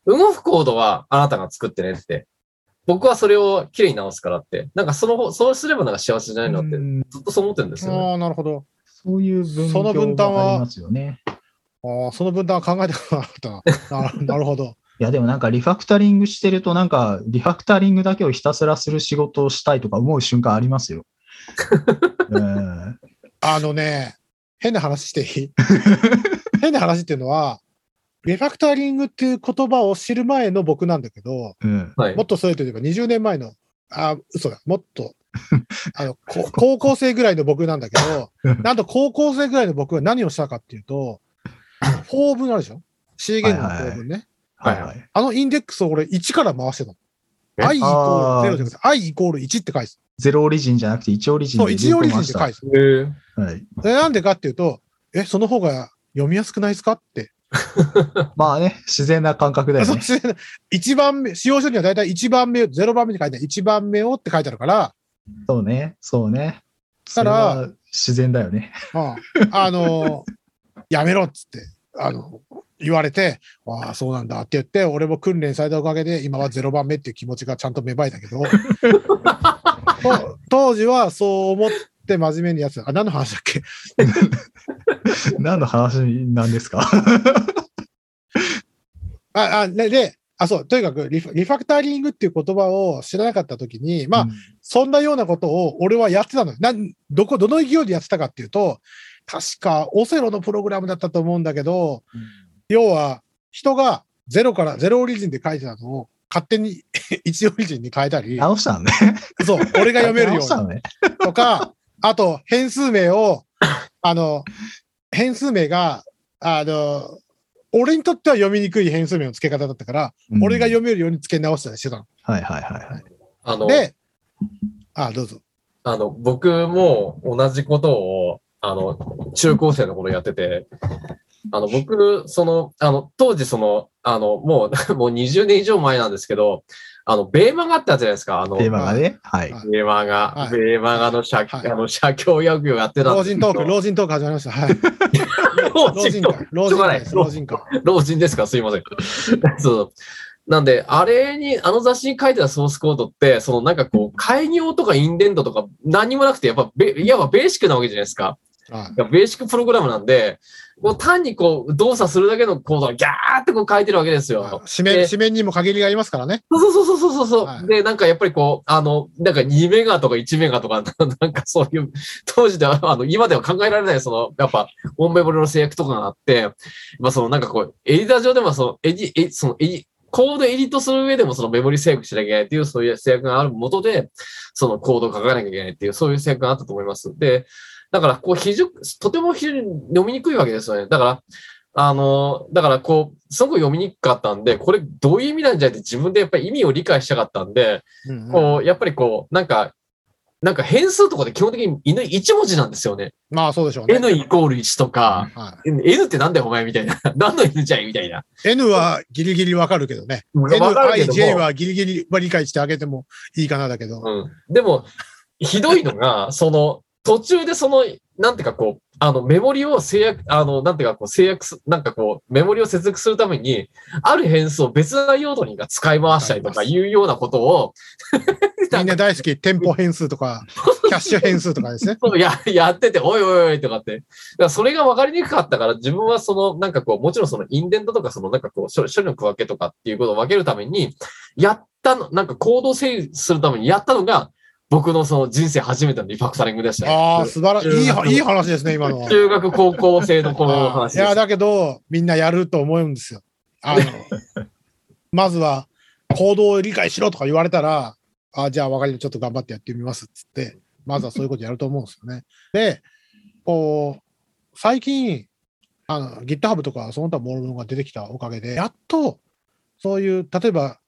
動くコードはあなたが作ってねって。僕はそれをきれいに直すからって。なんかその方、そうすればなんか幸せじゃないのって、うんずっとそう思ってるんですよね。ああ、なるほど。そういう分その分担は業がありますよね。ああ、その分担は考えてこ なかったな。るほど。いや、でもなんかリファクタリングしてると、なんかリファクタリングだけをひたすらする仕事をしたいとか思う瞬間ありますよ。う んあのね、変な話していい？変な話っていうのは、リファクタリングっていう言葉を知る前の僕なんだけど、うんはいも。っとそれというか20年前の、あ、嘘だ、もっと、あの、こ高校生ぐらいの僕なんだけど、なんと高校生ぐらいの僕は何をしたかっていうと、法文あるでしょ ?C 言語の法文ね。はいはい。あのインデックスを俺1から回してたの。え？I イコあーール0じゃなくて、i イコール1って返す。ゼロオリジンじゃなくて1オリジンそう、で1オリジンで返す。なんでかっていうと、え、その方が読みやすくないですかって まあね、自然な感覚だよね。一番目、使用書にはだいたい1番目、0番目に書いてある。1番目をって書いてあるから、そうね、そうね。たら自然だよね。うんあの、やめろっつって、あの、言われて、ああ、そうなんだって言って、俺も訓練されたおかげで、今は0番目っていう気持ちがちゃんと芽生えたけど、と当時はそう思って真面目にやってた。あ、何の話だっけ？何の話なんですか？あ、あ、で、で、あ、そう、とにかくリフリファクタリングっていう言葉を知らなかったときに、まあ、うんそんなようなことを俺はやってたのよ。なん、どこ、どの勢いでやってたかっていうと、確かオセロのプログラムだったと思うんだけど、要は人がゼロからゼロオリジンで書いてたのを勝手に 1オリジンに変えたり、直したのね。そう、俺が読めるように。とか、あと変数名を、あの、変数名が、あの、俺にとっては読みにくい変数名の付け方だったから、俺がうん読めるように付け直したりしてたの。はいはいはいはい。あの、で、あ、どうぞ。あの、僕も同じことを、あの、中高生の頃やってて、あの、僕、その、あの、当時その、あの、もう、もう20年以上前なんですけど、あの、ベーマガってあったじゃないですか、あの、テーマがね。はい。はいベーマガ、はいベーマガの社、はいあの、社協役をやってたん老人トーク、老人トーク始まりました。はい。老老人会。老人会です。老人会。老人ですか？すいません。そう。なんで、あれに、あの雑誌に書いてたソースコードって、そのなんかこう、開業とかインデントとか何もなくて、やっぱべ、いわばベーシックなわけじゃないですか。ベーシックプログラムなんで、もう単にこう、動作するだけのコードがギャーってこう書いてるわけですよ。紙面、紙面にも限りがありますからね。そうそうそうそうそうそう、はいで、なんかやっぱりこう、あの、なんか2メガとか1メガとか、なんかそういう、当時では、あの、今では考えられない、その、やっぱ、オンメモリの制約とかがあって、まあそのなんかこう、エディター上でもその、エディ、エそのエディ、コードエディットする上でもそのメモリ制約しなきゃいけないっていう、そういう制約があるもとで、そのコードを書かなきゃいけないっていう、そういう制約があったと思います。で、だから、こう、非常、とても非常に読みにくいわけですよね。だから、あの、だからこう、すごく読みにくかったんで、これどういう意味なんじゃないって自分でやっぱり意味を理解したかったんで、うんうんこう、やっぱりこう、なんか、なんか変数とかで基本的に犬1文字なんですよね。まあそうでしょうね。N イコール1とか、は N ってなんだよお前みたいな。何の N じゃいみたいな。い、N はギリギリわかるけどね。わ N、かるけ I、ど J も、はギリギリは理解してあげてもいいかなだけど。うん。でも、ひどいのが、その、途中でその、なんていうかこう、あの、メモリを制約、あの、なんていうかこう、制約す、なんかこう、メモリを接続するために、ある変数を別な用途に使い回したりとかいうようなことを、みんな大好き、店舗変数とか、キャッシュ変数とかですね。そうや、やってて、おいおいおいとかって。だそれが分かりにくかったから、自分はその、なんかこう、もちろんそのインデントとか、そのなんかこう、処処理の区分けとかっていうことを分けるために、やったの、なんか行動整理するためにやったのが、僕のその人生初めてのリファクタリングでしたね。ああ、素晴らしい。いい話ですね、今のは。中学高校生のこの話です。いや、だけど、みんなやると思うんですよ。あの、まずは、行動を理解しろとか言われたら、あじゃあ分かりちょっと頑張ってやってみますっつって、まずはそういうことやると思うんですよね。で、こう、最近、あの、GitHub とかその他ものが出てきたおかげで、やっと、そういう、例えば、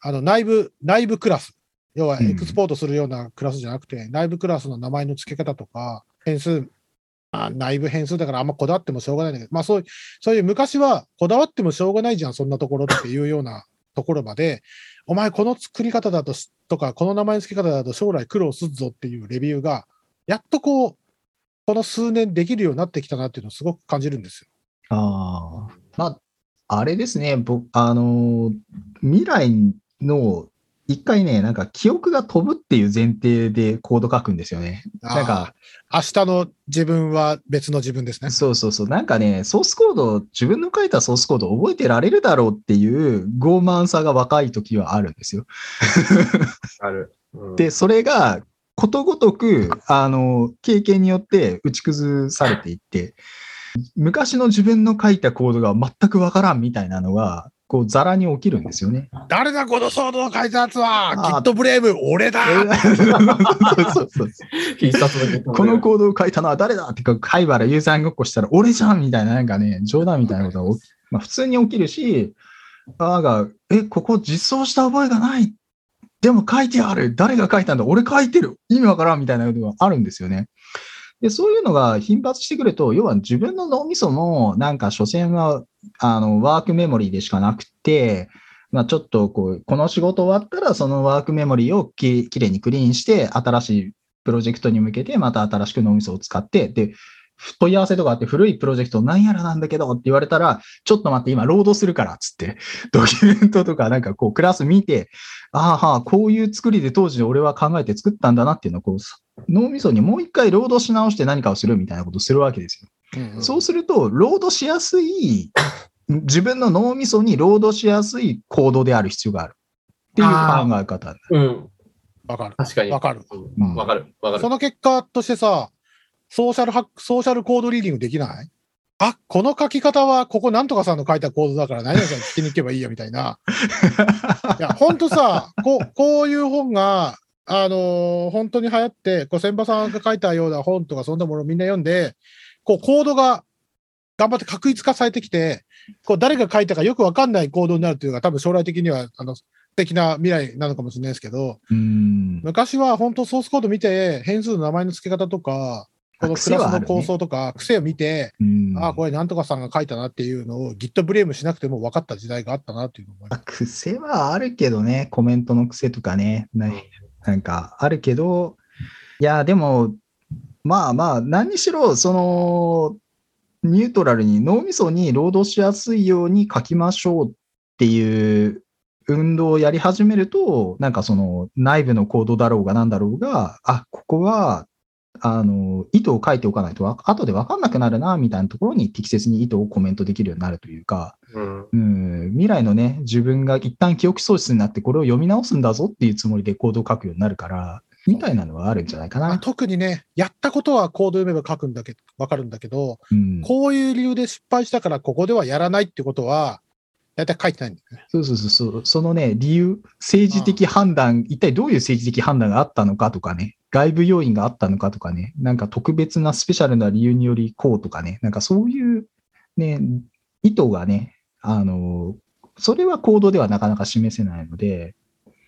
あの、内部、内部クラス、要はうんエクスポートするようなクラスじゃなくて、内部クラスの名前の付け方とか、変数、あ内部変数だからあんまこだわってもしょうがないんだけど、まあそういう、そういう昔はこだわってもしょうがないじゃん、そんなところっていうようなところまで、お前この作り方だとし、とか、この名前の付け方だと将来苦労するぞっていうレビューが、やっとこう、この数年できるようになってきたなっていうのをすごく感じるんですよ。ああ。まあ、あれですね、僕、あのー、未来の一回ね、なんか記憶が飛ぶっていう前提でコード書くんですよね。なんか、明日の自分は別の自分ですね。そうそうそう。なんかね、ソースコード、自分の書いたソースコード覚えてられるだろうっていう傲慢さが若い時はあるんですよ。ある。うんで、それがことごとく、あの、経験によって打ち崩されていって、昔の自分の書いたコードが全くわからんみたいなのが、こう、ザラに起きるんですよね。誰だこのソードを書いたやつはあー !Git ブレイブ俺だこのコードを書いたのは誰だってか、貝原ユーザーごっこしたら、俺じゃんみたいな、なんかね、冗談みたいなことがまあ、普通に起きるし、なんか、え、ここ実装した覚えがない。でも書いてある。誰が書いたんだ俺書いてる。意味わからんみたいなことがあるんですよね。で、そういうのが頻発してくると、要は自分の脳みそも、なんか、所詮は、あの、ワークメモリーでしかなくて、まあ、ちょっとこう、この仕事終わったら、そのワークメモリーをききれいにクリーンして、新しいプロジェクトに向けて、また新しく脳みそを使って、で、問い合わせとかあって古いプロジェクトなんやらなんだけどって言われたら、ちょっと待って、今、ロードするから、つって、ドキュメントとかなんかこう、クラス見て、ああ、はあ、こういう作りで当時俺は考えて作ったんだなっていうのを、こう、脳みそにもう一回ロードし直して何かをするみたいなことをするわけですよ。うんうんそうすると、ロードしやすい、自分の脳みそにロードしやすいコードである必要がある。っていう考え方。うん。わかる。確かに。わかる。うんわかる。わかる。その結果としてさ、ソーシャルハック、ソーシャルコードリーディングできない？あ、この書き方は、ここなんとかさんの書いたコードだから何々さんに聞きに行けばいいよみたいな。いや、ほんとさ、こう、こういう本が、あのー本当に流行って、こう、千葉さんが書いたような本とか、そんなものをみんな読んで、こう、コードが頑張って確一化されてきて、こう、誰が書いたかよくわかんないコードになるというのが、多分将来的には、あの、素敵な未来なのかもしれないですけど、うん。昔は本当ソースコード見て、変数の名前の付け方とか、このクラスの構想とか、癖を見て、うんああ、これなんとかさんが書いたなっていうのを Git ブレームしなくても分かった時代があったなっていうのを思います。癖はあるけどね、コメントの癖とかね、なんかあるけど、いや、でも、まあまあ、何にしろ、その、ニュートラルに脳みそに労働しやすいように書きましょうっていう運動をやり始めると、なんかその内部の行動だろうが何だろうが、あ、ここは、あの、意図を書いておかないとわ、後で分かんなくなるな、みたいなところに適切に意図をコメントできるようになるというか、うん。うん、未来のね、自分が一旦記憶喪失になってこれを読み直すんだぞっていうつもりでコードを書くようになるから、みたいなのはあるんじゃないかまあな。特にね、やったことはコード読めば書くんだけど、分かるんだけど、うん、こういう理由で失敗したからここではやらないってことは、だいたい書いてないんだよね。そうそうそうそう、そのね、理由、政治的判断、一体どういう政治的判断があったのかとかね、外部要因があったのかとかね、なんか特別なスペシャルな理由によりこうとかね、なんかそういうね、意図がね、あの、それはコードではなかなか示せないので、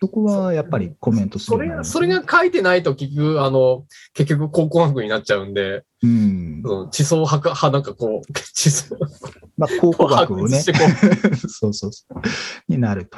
そこはやっぱりコメントすそれが、るようになりますそれが書いてないと結局、あの、結局考古学になっちゃうんで、うん。地層派か、派なんかこう、地層まあ、考古学をね そうそうそう。になると。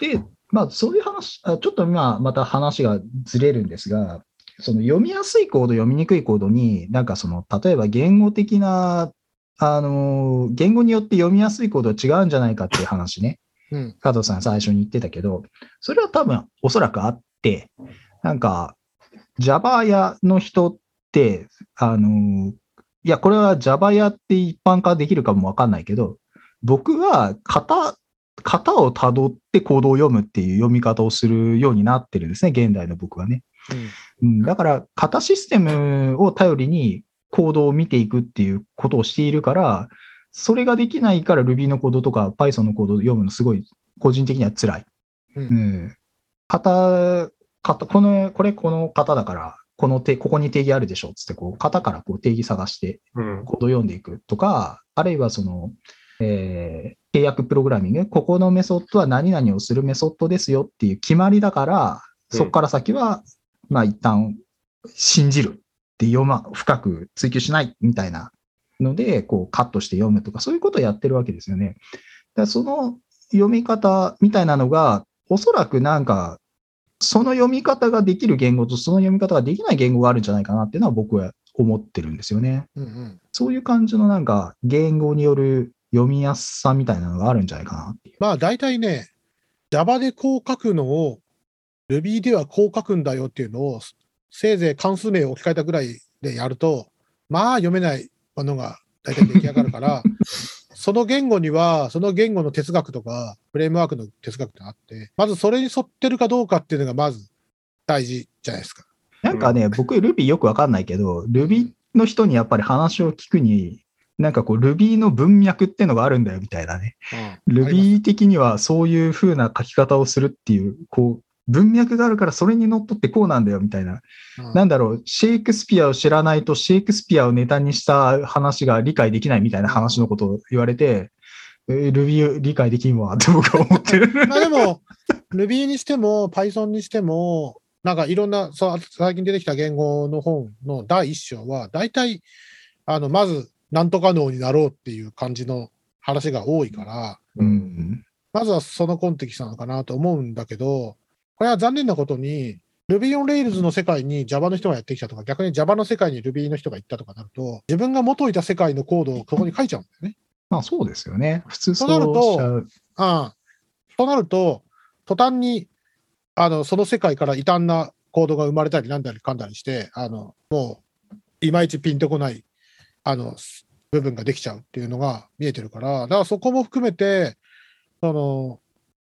で、まあ、そういう話、あちょっと今、また話がずれるんですが、その読みやすいコード、読みにくいコードに、なんかその、例えば言語的な、あの、言語によって読みやすいコードは違うんじゃないかっていう話ね。うん。加藤さん最初に言ってたけど、それは多分おそらくあって、なんか Java 屋の人って、あの、いや、これは Java 屋って一般化できるかもわかんないけど、僕は型、型を辿ってコードを読むっていう読み方をするようになってるんですね、現代の僕はね。うん、だから、型システムを頼りにコードを見ていくっていうことをしているから、それができないから Ruby のコードとか Python のコードを読むのすごい個人的には辛い。うんうん。型、型、この、これこの型だから、この手、ここに定義あるでしょつって、こう、型からこう定義探してう。うん。コードを読んでいくとか、あるいはその、えー契約プログラミング、ここのメソッドは何々をするメソッドですよっていう決まりだから、うんそこから先は、まあ一旦信じるって読ま、深く追求しないみたいなので、こうカットして読むとか、そういうことをやってるわけですよね。だその読み方みたいなのが、おそらくなんか、その読み方ができる言語とその読み方ができない言語があるんじゃないかなっていうのは僕は思ってるんですよね。うんうん。そういう感じのなんか言語による読みやすさみたいなのがあるんじゃないかなっていう。まあ大体ね、Java でこう書くのを Ruby ではこう書くんだよっていうのを、せいぜい関数名を置き換えたぐらいでやると、まあ読めないものが大体出来上がるから、その言語には、その言語の哲学とか、フレームワークの哲学があって、まずそれに沿ってるかどうかっていうのがまず大事じゃないですか。なんかね、僕 Ruby よくわかんないけど、Ruby の人にやっぱり話を聞くに、なんかこう Ruby の文脈ってのがあるんだよみたいなね。うんあり Ruby 的にはそういう風な書き方をするっていう、こう、文脈があるからそれにのっとってこうなんだよみたいな。うんなんだろう、シェイクスピアを知らないとシェイクスピアをネタにした話が理解できないみたいな話のことを言われて、えー Ruby 理解できんわって僕は思ってる。まあでも、Ruby にしても、Python にしても、なんかいろんな、そう最近出てきた言語の本の第一章は、大体、あの、まず、なんとか脳になろうっていう感じの話が多いから、うん。まずはそのコンテキストなのかなと思うんだけど、これは残念なことに、Ruby on Rails の世界に Java の人がやってきたとか、逆に Java の世界に Ruby の人が行ったとかなると、自分が元いた世界のコードをそこに書いちゃうんだよね。まあそうですよね。普通そうとなると。ああとなると、途端に、あの、その世界から異端なコードが生まれたりなんだりかんだりして、あの、もう、いまいちピンとこない、あの、部分ができちゃうっていうのが見えてるから、だからそこも含めて、その、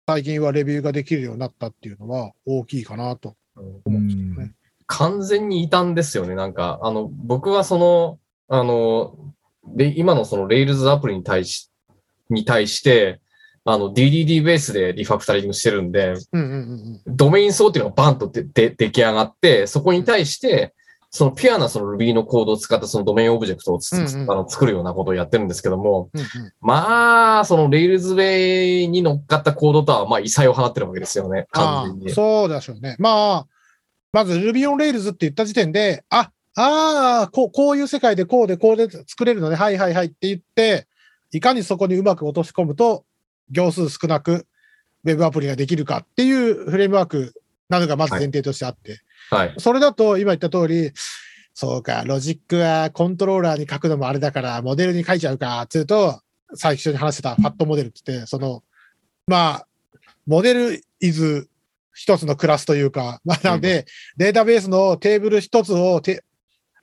最近はレビューができるようになったっていうのは大きいかなと思うんですけどね。完全に異端ですよね。なんか、あの、僕はその、あの、で、今のその Rails アプリに対し、に対して、あの、DDD ベースでリファクタリングしてるんで、うんうんうんうん。ドメイン層っていうのがバンとでで出来上がって、そこに対して、そのピュアなその Ruby のコードを使ったそのドメインオブジェクトをつ、うんうんあの作るようなことをやってるんですけども、うんうんまあ、その Rails Way に乗っかったコードとは、まあ、異彩を放ってるわけですよね。あ完全にあ。そうでしょうね。まあ、まず Ruby on Rails って言った時点で、あ、ああ、こう、こういう世界でこうでこうで作れるのね、はいはいはいって言って、いかにそこにうまく落とし込むと、行数少なく Web アプリができるかっていうフレームワークなのがまず前提としてあって、はい。それだと今言った通り、そうか、ロジックはコントローラーに書くのもあれだから、モデルに書いちゃうか、つうと、最初に話してたファットモデルって言って、その、まあ、モデル is 一つのクラスというか、まあ、なので、データベースのテーブル一つをて、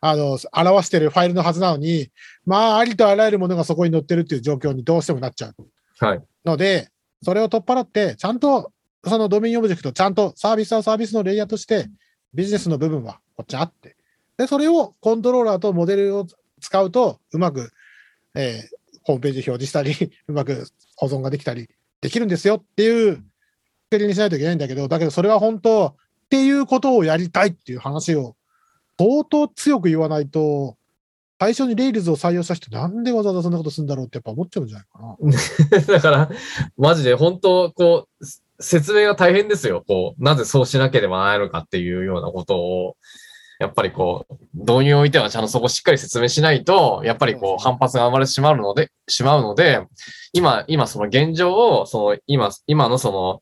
あの、表してるファイルのはずなのに、まあ、ありとあらゆるものがそこに載ってるっていう状況にどうしてもなっちゃう。はい。ので、それを取っ払って、ちゃんと、そのドメインオブジェクト、ちゃんとサービスはサービスのレイヤーとして、ビジネスの部分はこっちあって、で、それをコントローラーとモデルを使うと、うまく、えーホームページ表示したり、うまく保存ができたりできるんですよっていう作りにしないといけないんだけど、だけどそれは本当っていうことをやりたいっていう話を相当強く言わないと、最初にレイルズを採用した人なんでわざわざそんなことするんだろうってやっぱ思っちゃうんじゃないかな。だから、マジで本当、こう、説明が大変ですよ。こう、なぜそうしなければならないのかっていうようなことを、やっぱりこう、導入においてはちゃんとそこしっかり説明しないと、やっぱりこう、反発が生まれてしまうので、しまうので、今、今その現状を、その、今、今のその、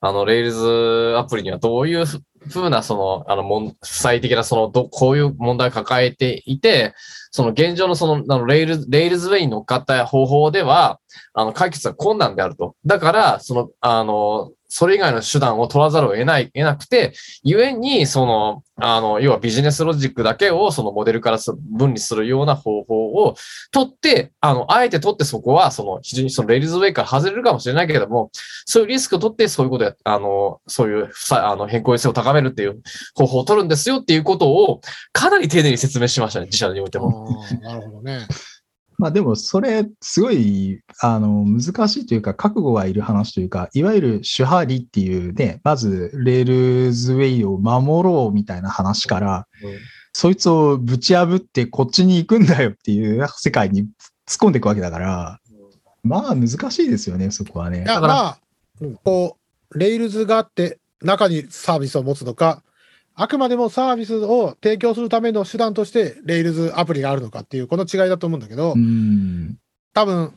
あの、レイルズアプリにはどういうふうな、その、あの、もん、負債的な、その、ど、こういう問題を抱えていて、その現状のその、あの、レイル、レイルズウェイに乗っかった方法では、あの、解決は困難であると。だから、その、あの、それ以外の手段を取らざるを得ない、得なくて、ゆえに、その、あの、要はビジネスロジックだけをそのモデルから分離するような方法を取って、あの、あえて取ってそこは、その、非常にそのレイルズウェイから外れるかもしれないけれども、そういうリスクを取って、そういうことや、あの、そういう、あの、変更性を高めるっていう方法を取るんですよっていうことを、かなり丁寧に説明しましたね、自社においても。なるほどね。まあでもそれすごいあの難しいというか覚悟がいる話というかいわゆる主張理っていうねまずレールズウェイを守ろうみたいな話からそいつをぶち破ってこっちに行くんだよっていう 世界に突っ込んでいくわけだからまあ難しいですよねそこはね。だからまあ、うんこう、レイルズがあって、中にサービスを持つのか、あくまでもサービスを提供するための手段として、レイルズアプリがあるのかっていう、この違いだと思うんだけど、うん。多分、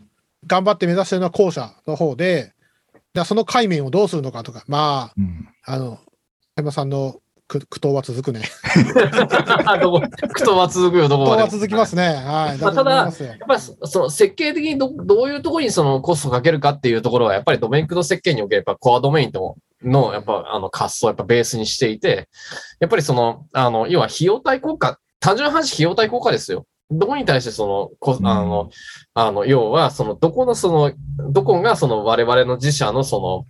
頑張って目指してるのは後者の方で、じゃあその海面をどうするのかとか、まうん。あ、あの、山さんの苦苦闘は続くね。苦闘は続くよ、ど苦闘こまでも。は続きますね。はい。まあだと思いますよやっぱりそその設計的にどどういうところにそのコストをかけるかっていうところは、やっぱりドメイン駆動設計におけるやっぱコアドメインとの、やっぱあの、滑走をやっぱベースにしていて、やっぱりその、あの、要は費用対効果、単純な話費用対効果ですよ。どこに対してその、こあの、あの、要は、その、どこのその、どこがその我々の自社のその、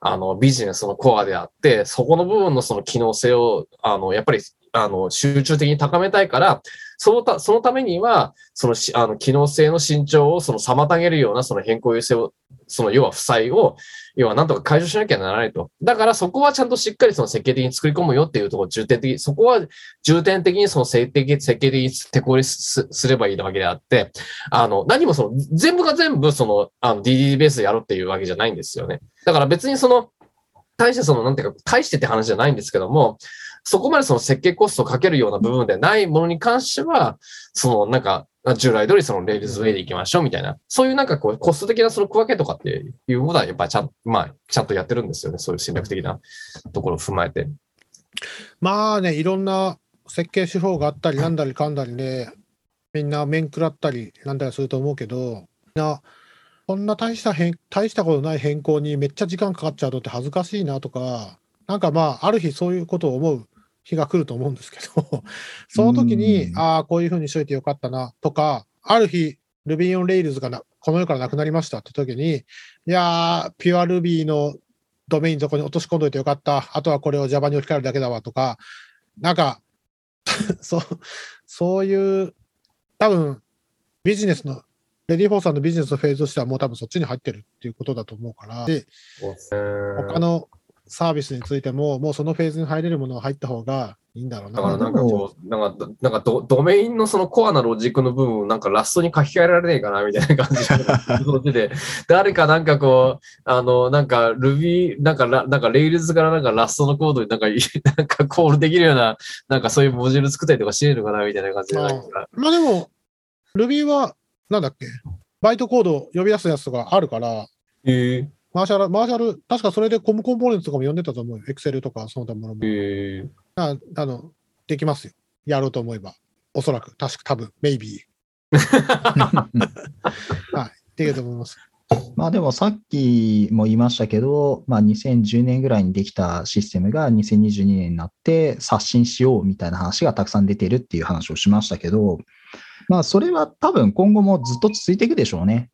あの、ビジネスのコアであって、そこの部分のその機能性を、あの、やっぱり、あの、集中的に高めたいから、そのた、そのためには、そのし、あの、機能性の伸長をその妨げるようなその変更優勢を、その要は負債を、要はなんとか解消しなきゃならないと。だからそこはちゃんとしっかりその設計的に作り込むよっていうところ重点的、そこは重点的にその設計的、設計的に手こ入れすすればいいわけであって、あの、何もその、全部が全部その、あの、DDD ベースでやろうっていうわけじゃないんですよね。だから別にその、大してその、なんていうか、大してって話じゃないんですけども、そこまでその設計コストをかけるような部分でないものに関しては、そのなんか、従来通りその Rails Way で行きましょうみたいな、そういうなんかこう、コスト的なその区分けとかっていうことはやっぱりちゃん、まあ、ちゃんとやってるんですよね。そういう戦略的なところを踏まえて。まあね、いろんな設計手法があったり、なんだりかんだりで、みんな面食らったりなんだりすると思うけど、な、こんな大した変大したことない変更にめっちゃ時間かかっちゃうとって恥ずかしいなとか、なんかまあ、ある日そういうことを思う日が来ると思うんですけど、その時に、ああ、こういうふうにしといてよかったなとか、ある日、Ruby on Rails がなこの世からなくなりましたって時に、いやー、ピュア Ruby のドメインそこに落とし込んどいてよかった。あとはこれを Java に置き換えるだけだわとか、なんか、そう、そういう、多分、ビジネスの、レディー・フォーさんのビジネスのフェーズとしてはもう多分そっちに入ってるっていうことだと思うから、で、他のサービスについても、もうそのフェーズに入れるものが入った方がいいんだろうな。だからなんかこう、なんか、なんかドドメインのそのコアなロジックの部分をなんかラストに書き換えられねえかなみたいな感じで、誰かなんかこう、あの、なんか Ruby、なんかラ、なんか Rails からなんかラストのコードになんか、なんかコールできるような、なんかそういうモジュール作ったりとかしてるのかなみたいな感じで。まあでも、Ruby は、なんだっけ、バイトコード呼び出すやつとかあるから、へえマーシャル、マーシャル、確かそれでコムコンポーネントとかも呼んでたと思うよ。Excel とかその他ものも。ああの、できますよ。やろうと思えば。おそらく、確か、多分、maybe。はい。できると思います。まあでもさっきも言いましたけど、まあ2010年ぐらいにできたシステムが2022年になって刷新しようみたいな話がたくさん出てるっていう話をしましたけど、まあそれは多分今後もずっと続いていくでしょうね。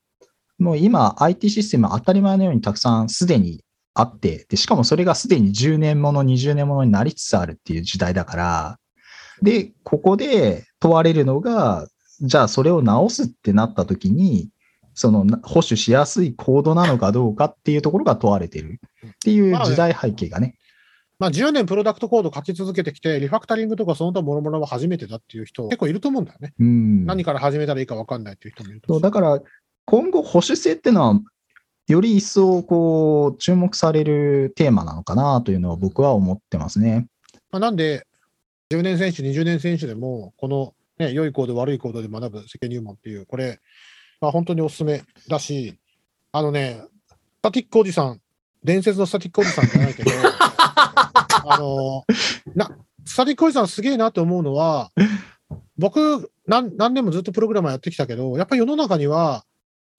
もう今 IT システム当たり前のようにたくさんすでにあって、で、しかもそれがすでに10年もの、20年ものになりつつあるっていう時代だから、で、ここで問われるのが、じゃあそれを直すってなった時に、そのな保守しやすいコードなのかどうかっていうところが問われてるっていう時代背景がね。まあ、10年プロダクトコード書き続けてきて、リファクタリングとかその他諸々は初めてだっていう人、結構いると思うんだよね。うん。何から始めたらいいか分かんないっていう人もいる。だから、今後保守性っていうのは、より一層こう注目されるテーマなのかなというのは僕は思ってますね。まあ、なんで、10年選手、20年選手でも、この、ね、良いコード、悪いコードで学ぶ世間入門っていう、これ、まあ、本当におすすめだし、あのね、スタティックおじさん、伝説のスタティックおじさんじゃないけど、あのな、スタティックおじさんすげえなって思うのは、僕、何何年もずっとプログラマーやってきたけど、やっぱり世の中には、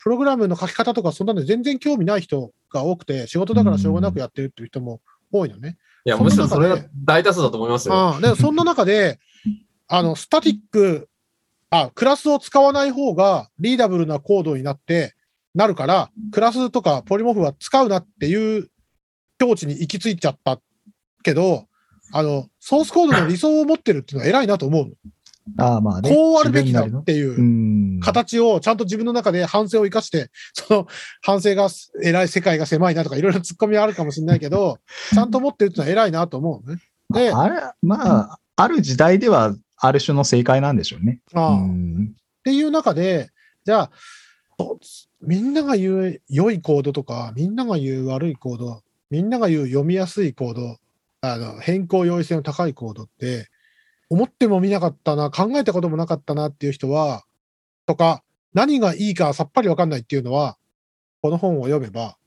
プログラムの書き方とか、そんなの全然興味ない人が多くて、仕事だからしょうがなくやってるっていう人も多いのね。いや、むしろそれが大多数だと思いますよ。でそんな中で、あの、スタティック、あ、クラスを使わない方がリーダブルなコードになって、なるから、クラスとかポリモフは使うなっていう境地に行き着いちゃったけど、あの、ソースコードの理想を持ってるっていうのは偉いなと思うの。ああまあね。こうあるべきだっていううん形をちゃんと自分の中で反省を生かして、その反省が偉い世界が狭いなとかいろいろ突っ込みはあるかもしれないけど、ちゃんと持ってるってのは偉いなと思うのね。で、あれ、まあ、ある時代ではある種の正解なんでしょうね。あっていう中で、じゃあ、おみんなが言う良いコードとか、みんなが言う悪いコード、みんなが言う読みやすいコード、あの変更容易性の高いコードって、思ってもみなかったな、考えたこともなかったなっていう人は、とか、何がいいかさっぱりわかんないっていうのは、この本を読めば、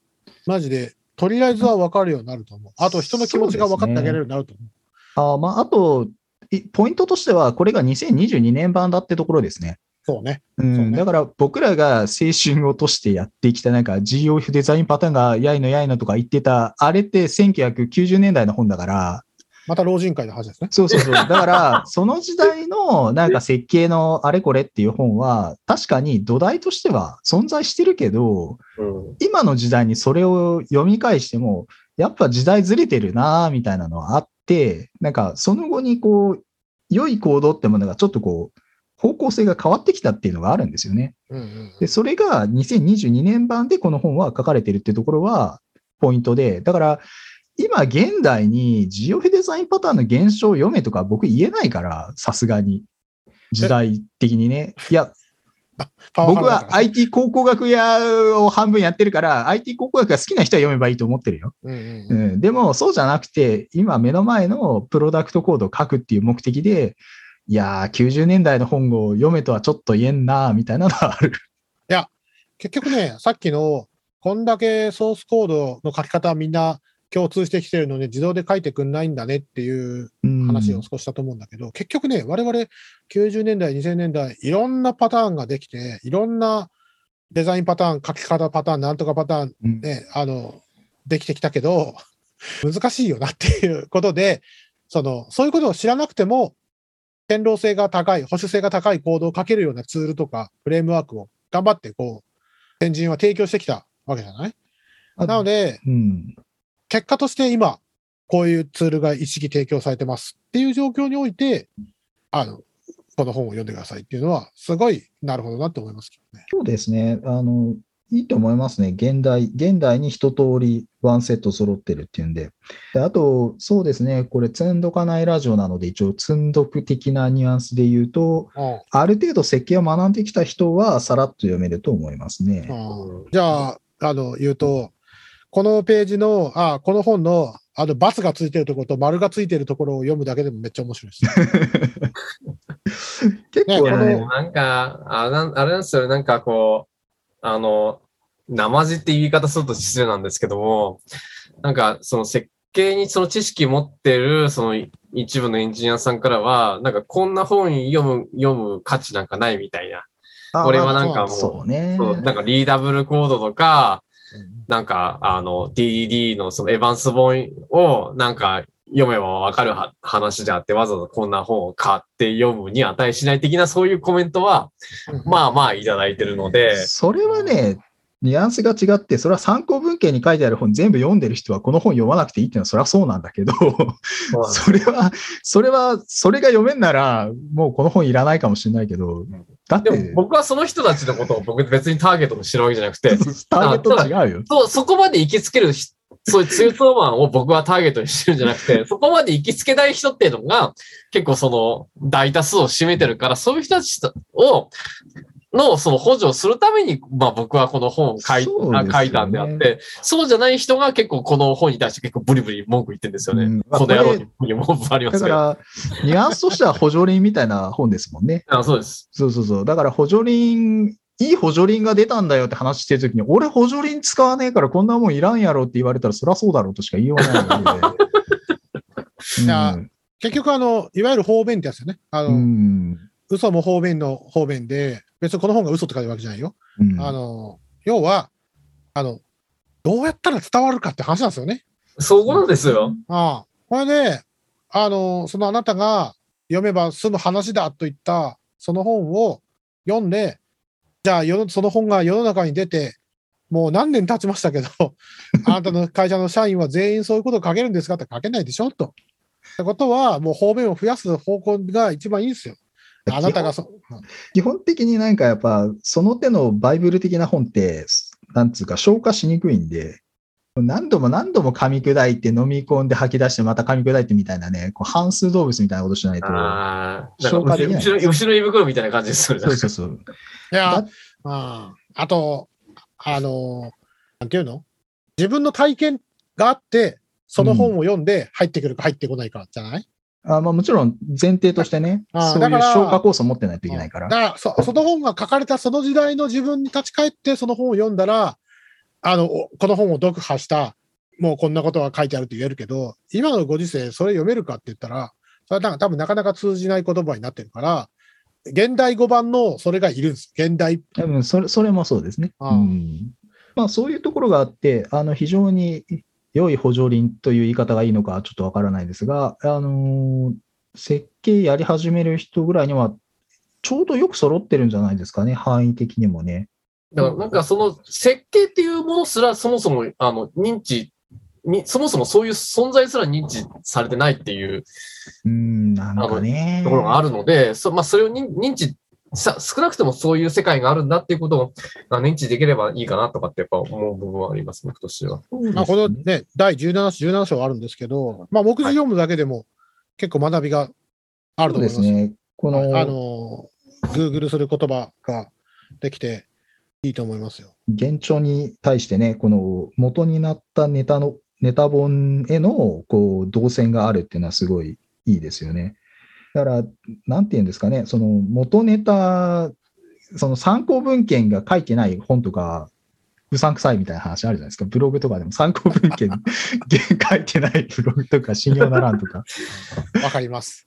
マジで、とりあえずはわかるようになると思う。あと、人の気持ちが分かってあげれるようになると思う。あまあ、あと、いポイントとしては、これが2022年版だってところですね。そうね。うんねだから僕らが青春をとしてやってきたなんか GOF デザインパターンがやいのやいのとか言ってた、あれって1990年代の本だから、また老人会の話ですね。そうそうそう。だから、その時代のなんか設計のあれこれっていう本は、確かに土台としては存在してるけど、うん今の時代にそれを読み返しても、やっぱ時代ずれてるなぁみたいなのはあって、なんかその後にこう、良い行動ってものがちょっとこう、方向性が変わってきたっていうのがあるんですよね。うんうんで、それが2022年版でこの本は書かれてるっていうところはポイントで、だから今現代にジオフデザインパターンの現象を読めとか僕言えないから、さすがに。時代的にね。いや、僕は IT 考古学屋を半分やってるから、IT 考古学が好きな人は読めばいいと思ってるよ。うんうんううんん、でも、そうじゃなくて、今目の前のプロダクトコードを書くっていう目的で、いやー、90年代の本を読めとはちょっと言えんな、みたいなのはある。結局ね、さっきの、こんだけソースコードの書き方はみんな共通してきてるので、自動で書いてくんないんだねっていううん。話を少ししたと思うんだけど、結局ね、我々90年代、2000年代、いろんなパターンができて、いろんなデザインパターン、書き方パターン、なんとかパターン、うん。ね、あの、できてきたけど、難しいよなっていうことで、その、そういうことを知らなくても、堅牢性が高い、保守性が高いコードを書けるようなツールとか、フレームワークを頑張って、こう、先人は提供してきたわけじゃない？あなので、うん。結果として今、こういうツールが一式提供されてますっていう状況において、あの、この本を読んでくださいっていうのは、すごいなるほどなって思いますけどね。そうですね。あの、いいと思いますね。現代、現代に一通りワンセット揃ってるっていうんで。であと、そうですね。これ、積んどかないラジオなので、一応、積んどく的なニュアンスで言うと、うんある程度設計を学んできた人は、さらっと読めると思いますね。うんじゃあ、あの、言うと、このページの、あ、この本の、あの、バツがついてるところと丸がついてるところを読むだけでもめっちゃ面白いです。結構ねこのね、なんか、あれなんあれなんですよね、なんかこう、あの、生地って言い方すると失礼なんですけども、なんかその設計にその知識持ってるその一部のエンジニアさんからは、なんかこんな本読む、読む価値なんかないみたいな。あこれはなんかもう、そうね。そうなんかリーダブルコードとか、なんかあの DDD のそのエヴァンス本をなんか読めばわかるは話であって、わざわざこんな本を買って読むに値しない的なそういうコメントは、まあまあいただいてるので、それはね、ニュアンスが違って、それは参考文献に書いてある本全部読んでる人はこの本読まなくていいっていうのはそれはそうなんだけど、それは、それは、それが読めんなら、もうこの本いらないかもしれないけど、だっでても、僕はその人たちのことを僕別にターゲットにしてるわけじゃなくて、ターゲット違うよ。そう、そこまで行きつけるし、そういうツートーマンを僕はターゲットにしてるんじゃなくて、そこまで行きつけない人っていうのが結構その大多数を占めてるから、そういう人たちを、のその補助をするために、まあ僕はこの本を書い,、ね書いたんであって、そうじゃない人が結構この本に対して結構ブリブリ文句言ってるんですよね。うんこの野郎に文句ありますけど。だから、ニュアンスとしては補助輪みたいな本ですもんね。あそうです。そうそうそう。だから補助輪、いい補助輪が出たんだよって話してるときに、俺補助輪使わねえからこんなもんいらんやろって言われたら、そりゃそうだろうとしか言いようがないので。いや結局、あの、いわゆる方便ってやつよね。あの、うん。嘘も方便の方便で、別にこの本が嘘って書いてるわけじゃないよ。うんあの、要は、あの、どうやったら伝わるかって話なんですよね。そうなんですよ。ああ。これで、あの、そのあなたが読めば済む話だといった、その本を読んで、じゃあ世の、その本が世の中に出て、もう何年経ちましたけど、あなたの会社の社員は全員そういうことを書けるんですかって書けないでしょと。ってことは、もう方便を増やす方向が一番いいんですよ。あなたがそ、基本的になんかやっぱ、その手のバイブル的な本って、なんつうか消化しにくいんで、何度も何度も噛み砕いて飲み込んで吐き出してまた噛み砕いてみたいなね、こう半数動物みたいなことしないと。消化できない後ろ、後ろ胃袋みたいな感じですよね。そうそうそう。いやだ、ああと、あの、なんていうの？自分の体験があって、その本を読んで入ってくるか入ってこないかじゃない、あまあ、もちろん前提としてね、そういう消化酵素を持ってないといけないから。だからそ、その本が書かれたその時代の自分に立ち返って、その本を読んだら、あの、おこの本を読破した、もうこんなことが書いてあるって言えるけど、今のご時世、それ読めるかって言ったら、それはなんか多分なかなか通じない言葉になってるから、現代語版のそれがいるんです。現代。多分それそれもそうですね。うんまあ、そういうところがあって、あの非常に良い補助輪という言い方がいいのかちょっとわからないですが、あのー設計やり始める人ぐらいには、ちょうどよく揃ってるんじゃないですかね、範囲的にもね。だからなんかその設計っていうものすらそもそもあの認知に、そもそもそういう存在すら認知されてないっていううん、なんかね。ところがあるので、そまあ、それを認認知さ、少なくともそういう世界があるんだっていうことをあ認知できればいいかなとかってやっぱ思う部分はあります、僕としては。まあ、このね、第17章、17章あるんですけど、まあ、目次読むだけでも結構学びがあると思います。ですね。この、あの、Google する言葉ができていいと思いますよ。現状に対してね、この元になったネタの、ネタ本へのこう動線があるっていうのはすごいいいですよね。だから、なんていうんですかね、その元ネタ、その参考文献が書いてない本とか、うさんくさいみたいな話あるじゃないですか。ブログとかでも参考文献 書いてないブログとか信用ならんとか。わかります。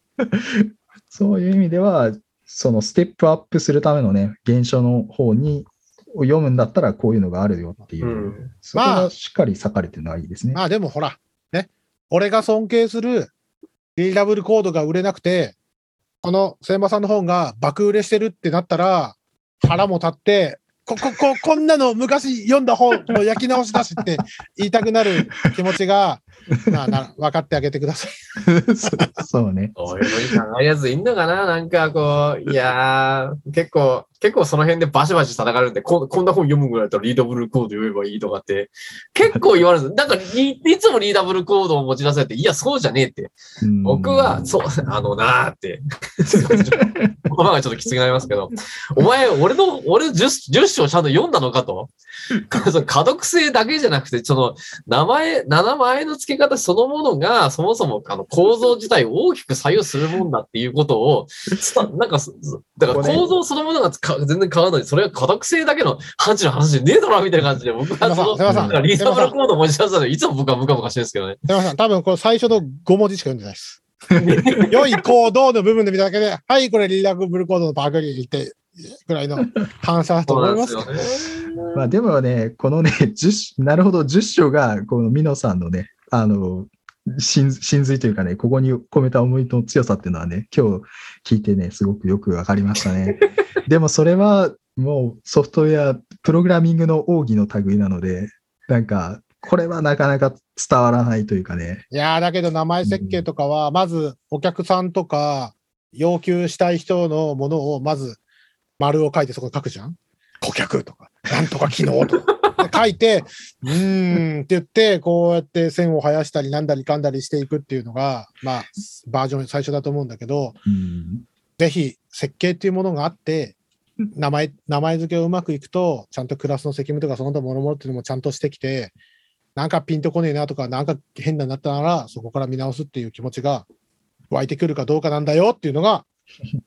そういう意味では、そのステップアップするためのね、原書の方にを読むんだったらこういうのがあるよっていう、うんそこがしっかり裂かれてるのはいいですね。まあでもほら、ね、俺が尊敬するリーダブルコードが売れなくて、この千葉さんの本が爆売れしてるってなったら、腹も立って、こ、こ、こ、こんなの昔読んだ本の焼き直しだしって言いたくなる気持ちが、まあな、分かってあげてください。そ そうね。そういうふうに考えるやついんのかな？なんかこう、いやー、結構、結構その辺でバシバシ叩かれるんで、ここんな本読むぐらいだったらリーダブルコード読めばいいとかって、結構言われるんです。なんかい、いつもリーダブルコードを持ち出されて、いや、そうじゃねえって。うん僕は、そう、あのなーって。言葉がちょっときつくなりますけど、お前、俺の、俺 10, 10章ちゃんと読んだのかと。その可読性だけじゃなくて、その、名前、名前の付け方そのものが、そもそもあの構造自体を大きく左右するもんだっていうことを、なんかそ、だから構造そのものがか全然変わらないそれは可読性だけの範疇の話じゃねえだろみたいな感じで、僕はその、リーダブルコードを持ち出したのにいつも僕はムカムカしてるんですけどね。すいません、多分この最初の5文字しか読んでないです。良い行動の部分で見ただけで、はい、これリーダブルコードのバグリって、ぐらいの反射だと思いますけど。まあでもね、このね、10なるほど、10章が、このミノさんのね、あの、真真髄というかね、ここに込めた思いの強さっていうのはね、今日聞いてね、すごくよくわかりましたね。でもそれはもうソフトウェア、プログラミングの奥義の類なので、なんか、これはなかなか伝わらないというかね。いやーだけど名前設計とかは、まずお客さんとか要求したい人のものをまず丸を書いてそこに書くじゃん顧客とか、なんとか機能とか。で書いて、うーんって言って、こうやって線を生やしたりなんだりかんだりしていくっていうのが、まあ、バージョン最初だと思うんだけど、うん、ぜひ設計っていうものがあって、名前、名前付けをうまくいくと、ちゃんとクラスの責務とかその他もろもろっていうのもちゃんとしてきて、なんかピンとこねえなとか、なんか変なになったなら、そこから見直すっていう気持ちが湧いてくるかどうかなんだよっていうのが、一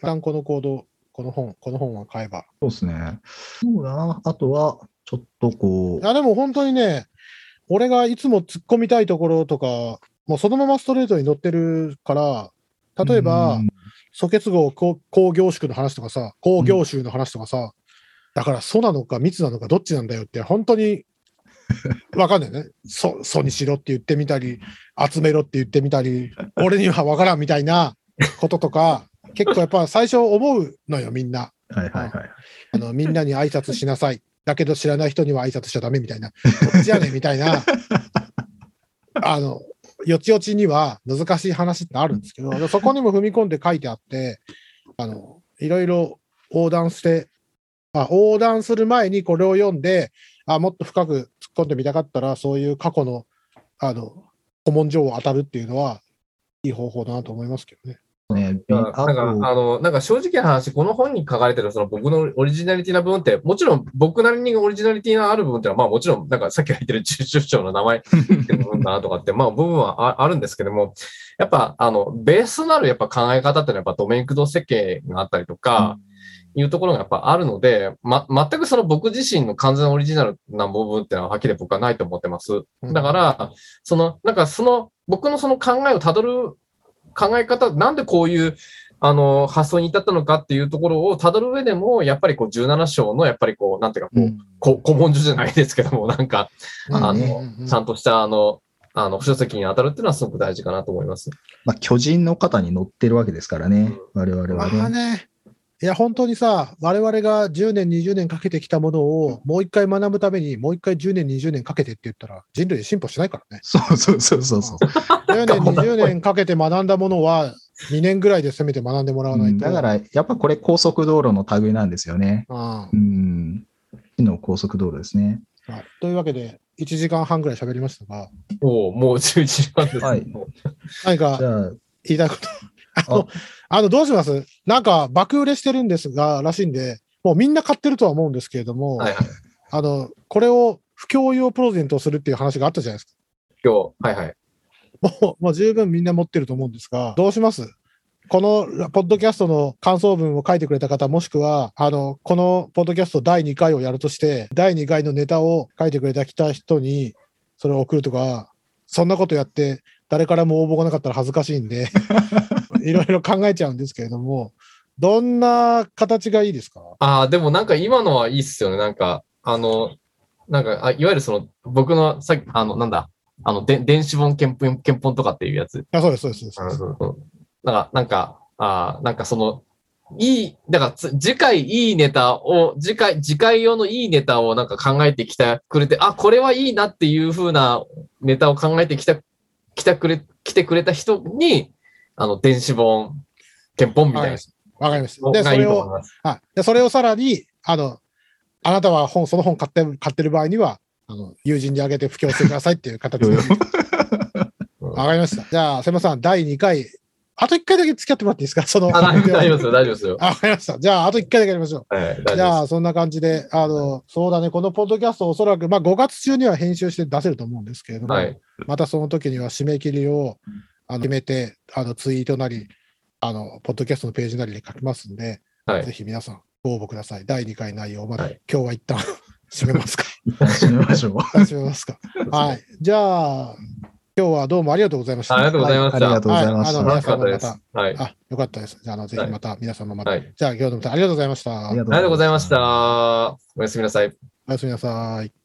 旦この行動、この本、この本は買えば。そうですね。そうだな。あとは、ちょっとこいや、でも本当にね、俺がいつも突っ込みたいところとか、もうそのままストレートに乗ってるから、う、例えば、うん素結合工工業縮の話とかさ、工業集の話とかさ、だから素なのか密なのかどっちなんだよって、本当にわかんないね。素、素にしろって言ってみたり、集めろって言ってみたり、俺にはわからんみたいなこととか、結構やっぱ最初思うのよ、みんな。はいはいはい。あの、みんなに挨拶しなさい。だけど知らない人には挨拶しちゃダメみたいな。どっちやねんみたいな。あの、よちよちには難しい話ってあるんですけど、そこにも踏み込んで書いてあって、あの、いろいろ横断して、あ、横断する前にこれを読んで、あ、もっと深く突っ込んでみたかったら、そういう過去の、あの、古文書を当たるっていうのは、いい方法だなと思いますけどね。ね、なんか、あの、なんか正直な話、この本に書かれてるその僕のオリジナリティな部分って、もちろん僕なりにオリジナリティがある部分ってのは、まあもちろん、なんかさっき言ってる中出張の名前って部分だなとかって、まあ部分はああるんですけども、やっぱ、あの、ベースとなるやっぱ考え方っていうのはやっぱドメイン駆動設計があったりとか、いうところがやっぱあるので、ま、全くその僕自身の完全オリジナルな部分っていうのははっきり僕はないと思ってます。だから、その、なんかその、僕のその考えをたどる考え方、なんでこういう、あの、発想に至ったのかっていうところをたどる上でも、やっぱりこう17章の、やっぱりこう、なんていうか、こう、うんこ古文書じゃないですけども、なんか、あうんのちゃんとした、あの、あの、不書籍に当たるっていうのはすごく大事かなと思います。まあ、巨人の方に乗ってるわけですからね、我々まはね。あね。いや、本当にさ、我々が10年、20年かけてきたものを、もう一回学ぶために、もう一回10年、20年かけてって言ったら、人類進歩しないからね。そうそうそうそうそう。10年、20年かけて学んだものは、2年ぐらいでせめて学んでもらわないと。だから、やっぱこれ高速道路の類なんですよね。うんうん。火の高速道路ですね。はいというわけで、1時間半ぐらい喋りましたが、おおもう11時間です。はい何かじゃあ、言いたいこと？あの、あのどうします？なんか、爆売れしてるんですが、らしいんで、もうみんな買ってるとは思うんですけれども、はいはい。あの、これを不況用プレゼントをするっていう話があったじゃないですか。今日、はいはい。もう、もう十分みんな持ってると思うんですが、どうします？このポッドキャストの感想文を書いてくれた方、もしくは、あの、このポッドキャスト第2回をやるとして、第2回のネタを書いてくれた人に、それを送るとか、そんなことやって、誰からも応募がなかったら恥ずかしいんで、いろいろ考えちゃうんですけれども、どんな形がいいですか？ああ、でもなんか今のはいいっすよね。なんか、あの、なんか、あいわゆるその、僕のさっき、あの、なんだ、あの、で電子本検本、検本とかっていうやつ。あそうです、そうです。そうですうんなんか、なんか、ああ、なんかその、いい、だからつ、次回いいネタを、次回、次回用のいいネタをなんか考えてきてくれて、あ、これはいいなっていう風なネタを考えてきた、来たくれ、来てくれた人に、あの、電子本、検本みたいなわかりました。で、それを。はい。で、それをさらに、あの、あなたは本、その本買って、買ってる場合には、あの、友人にあげて布教してくださいっていう形で。わかりました。じゃあ、瀬間さん、第2回、あと1回だけ付き合ってもらっていいですか？その、あ、大丈夫ですよ、大丈夫ですよ。あ わかりました。じゃあ、あと1回だけやりましょう。はい、大じゃあ、そんな感じで、あの、そうだね、このポッドキャストおそらく、まあ、5月中には編集して出せると思うんですけれども、はい。またその時には締め切りをあの決めて、あの、ツイートなり、あの、ポッドキャストのページなりで書きますんで、はいぜひ皆さんご応募ください。第2回内容まで、はい今日は一旦 締めますか？締めましょう。締めますか？はい。じゃあ、今日はどうもありがとうございました。ありがとうございました。ありがとうございました。皆さん。はい。あ、よかったです。じゃあ、あの、ぜひまた、皆様また。はい。じゃあ、今日のまたありがとうございました。ありがとうございまし。た。おやすみなさい。おやすみなさい。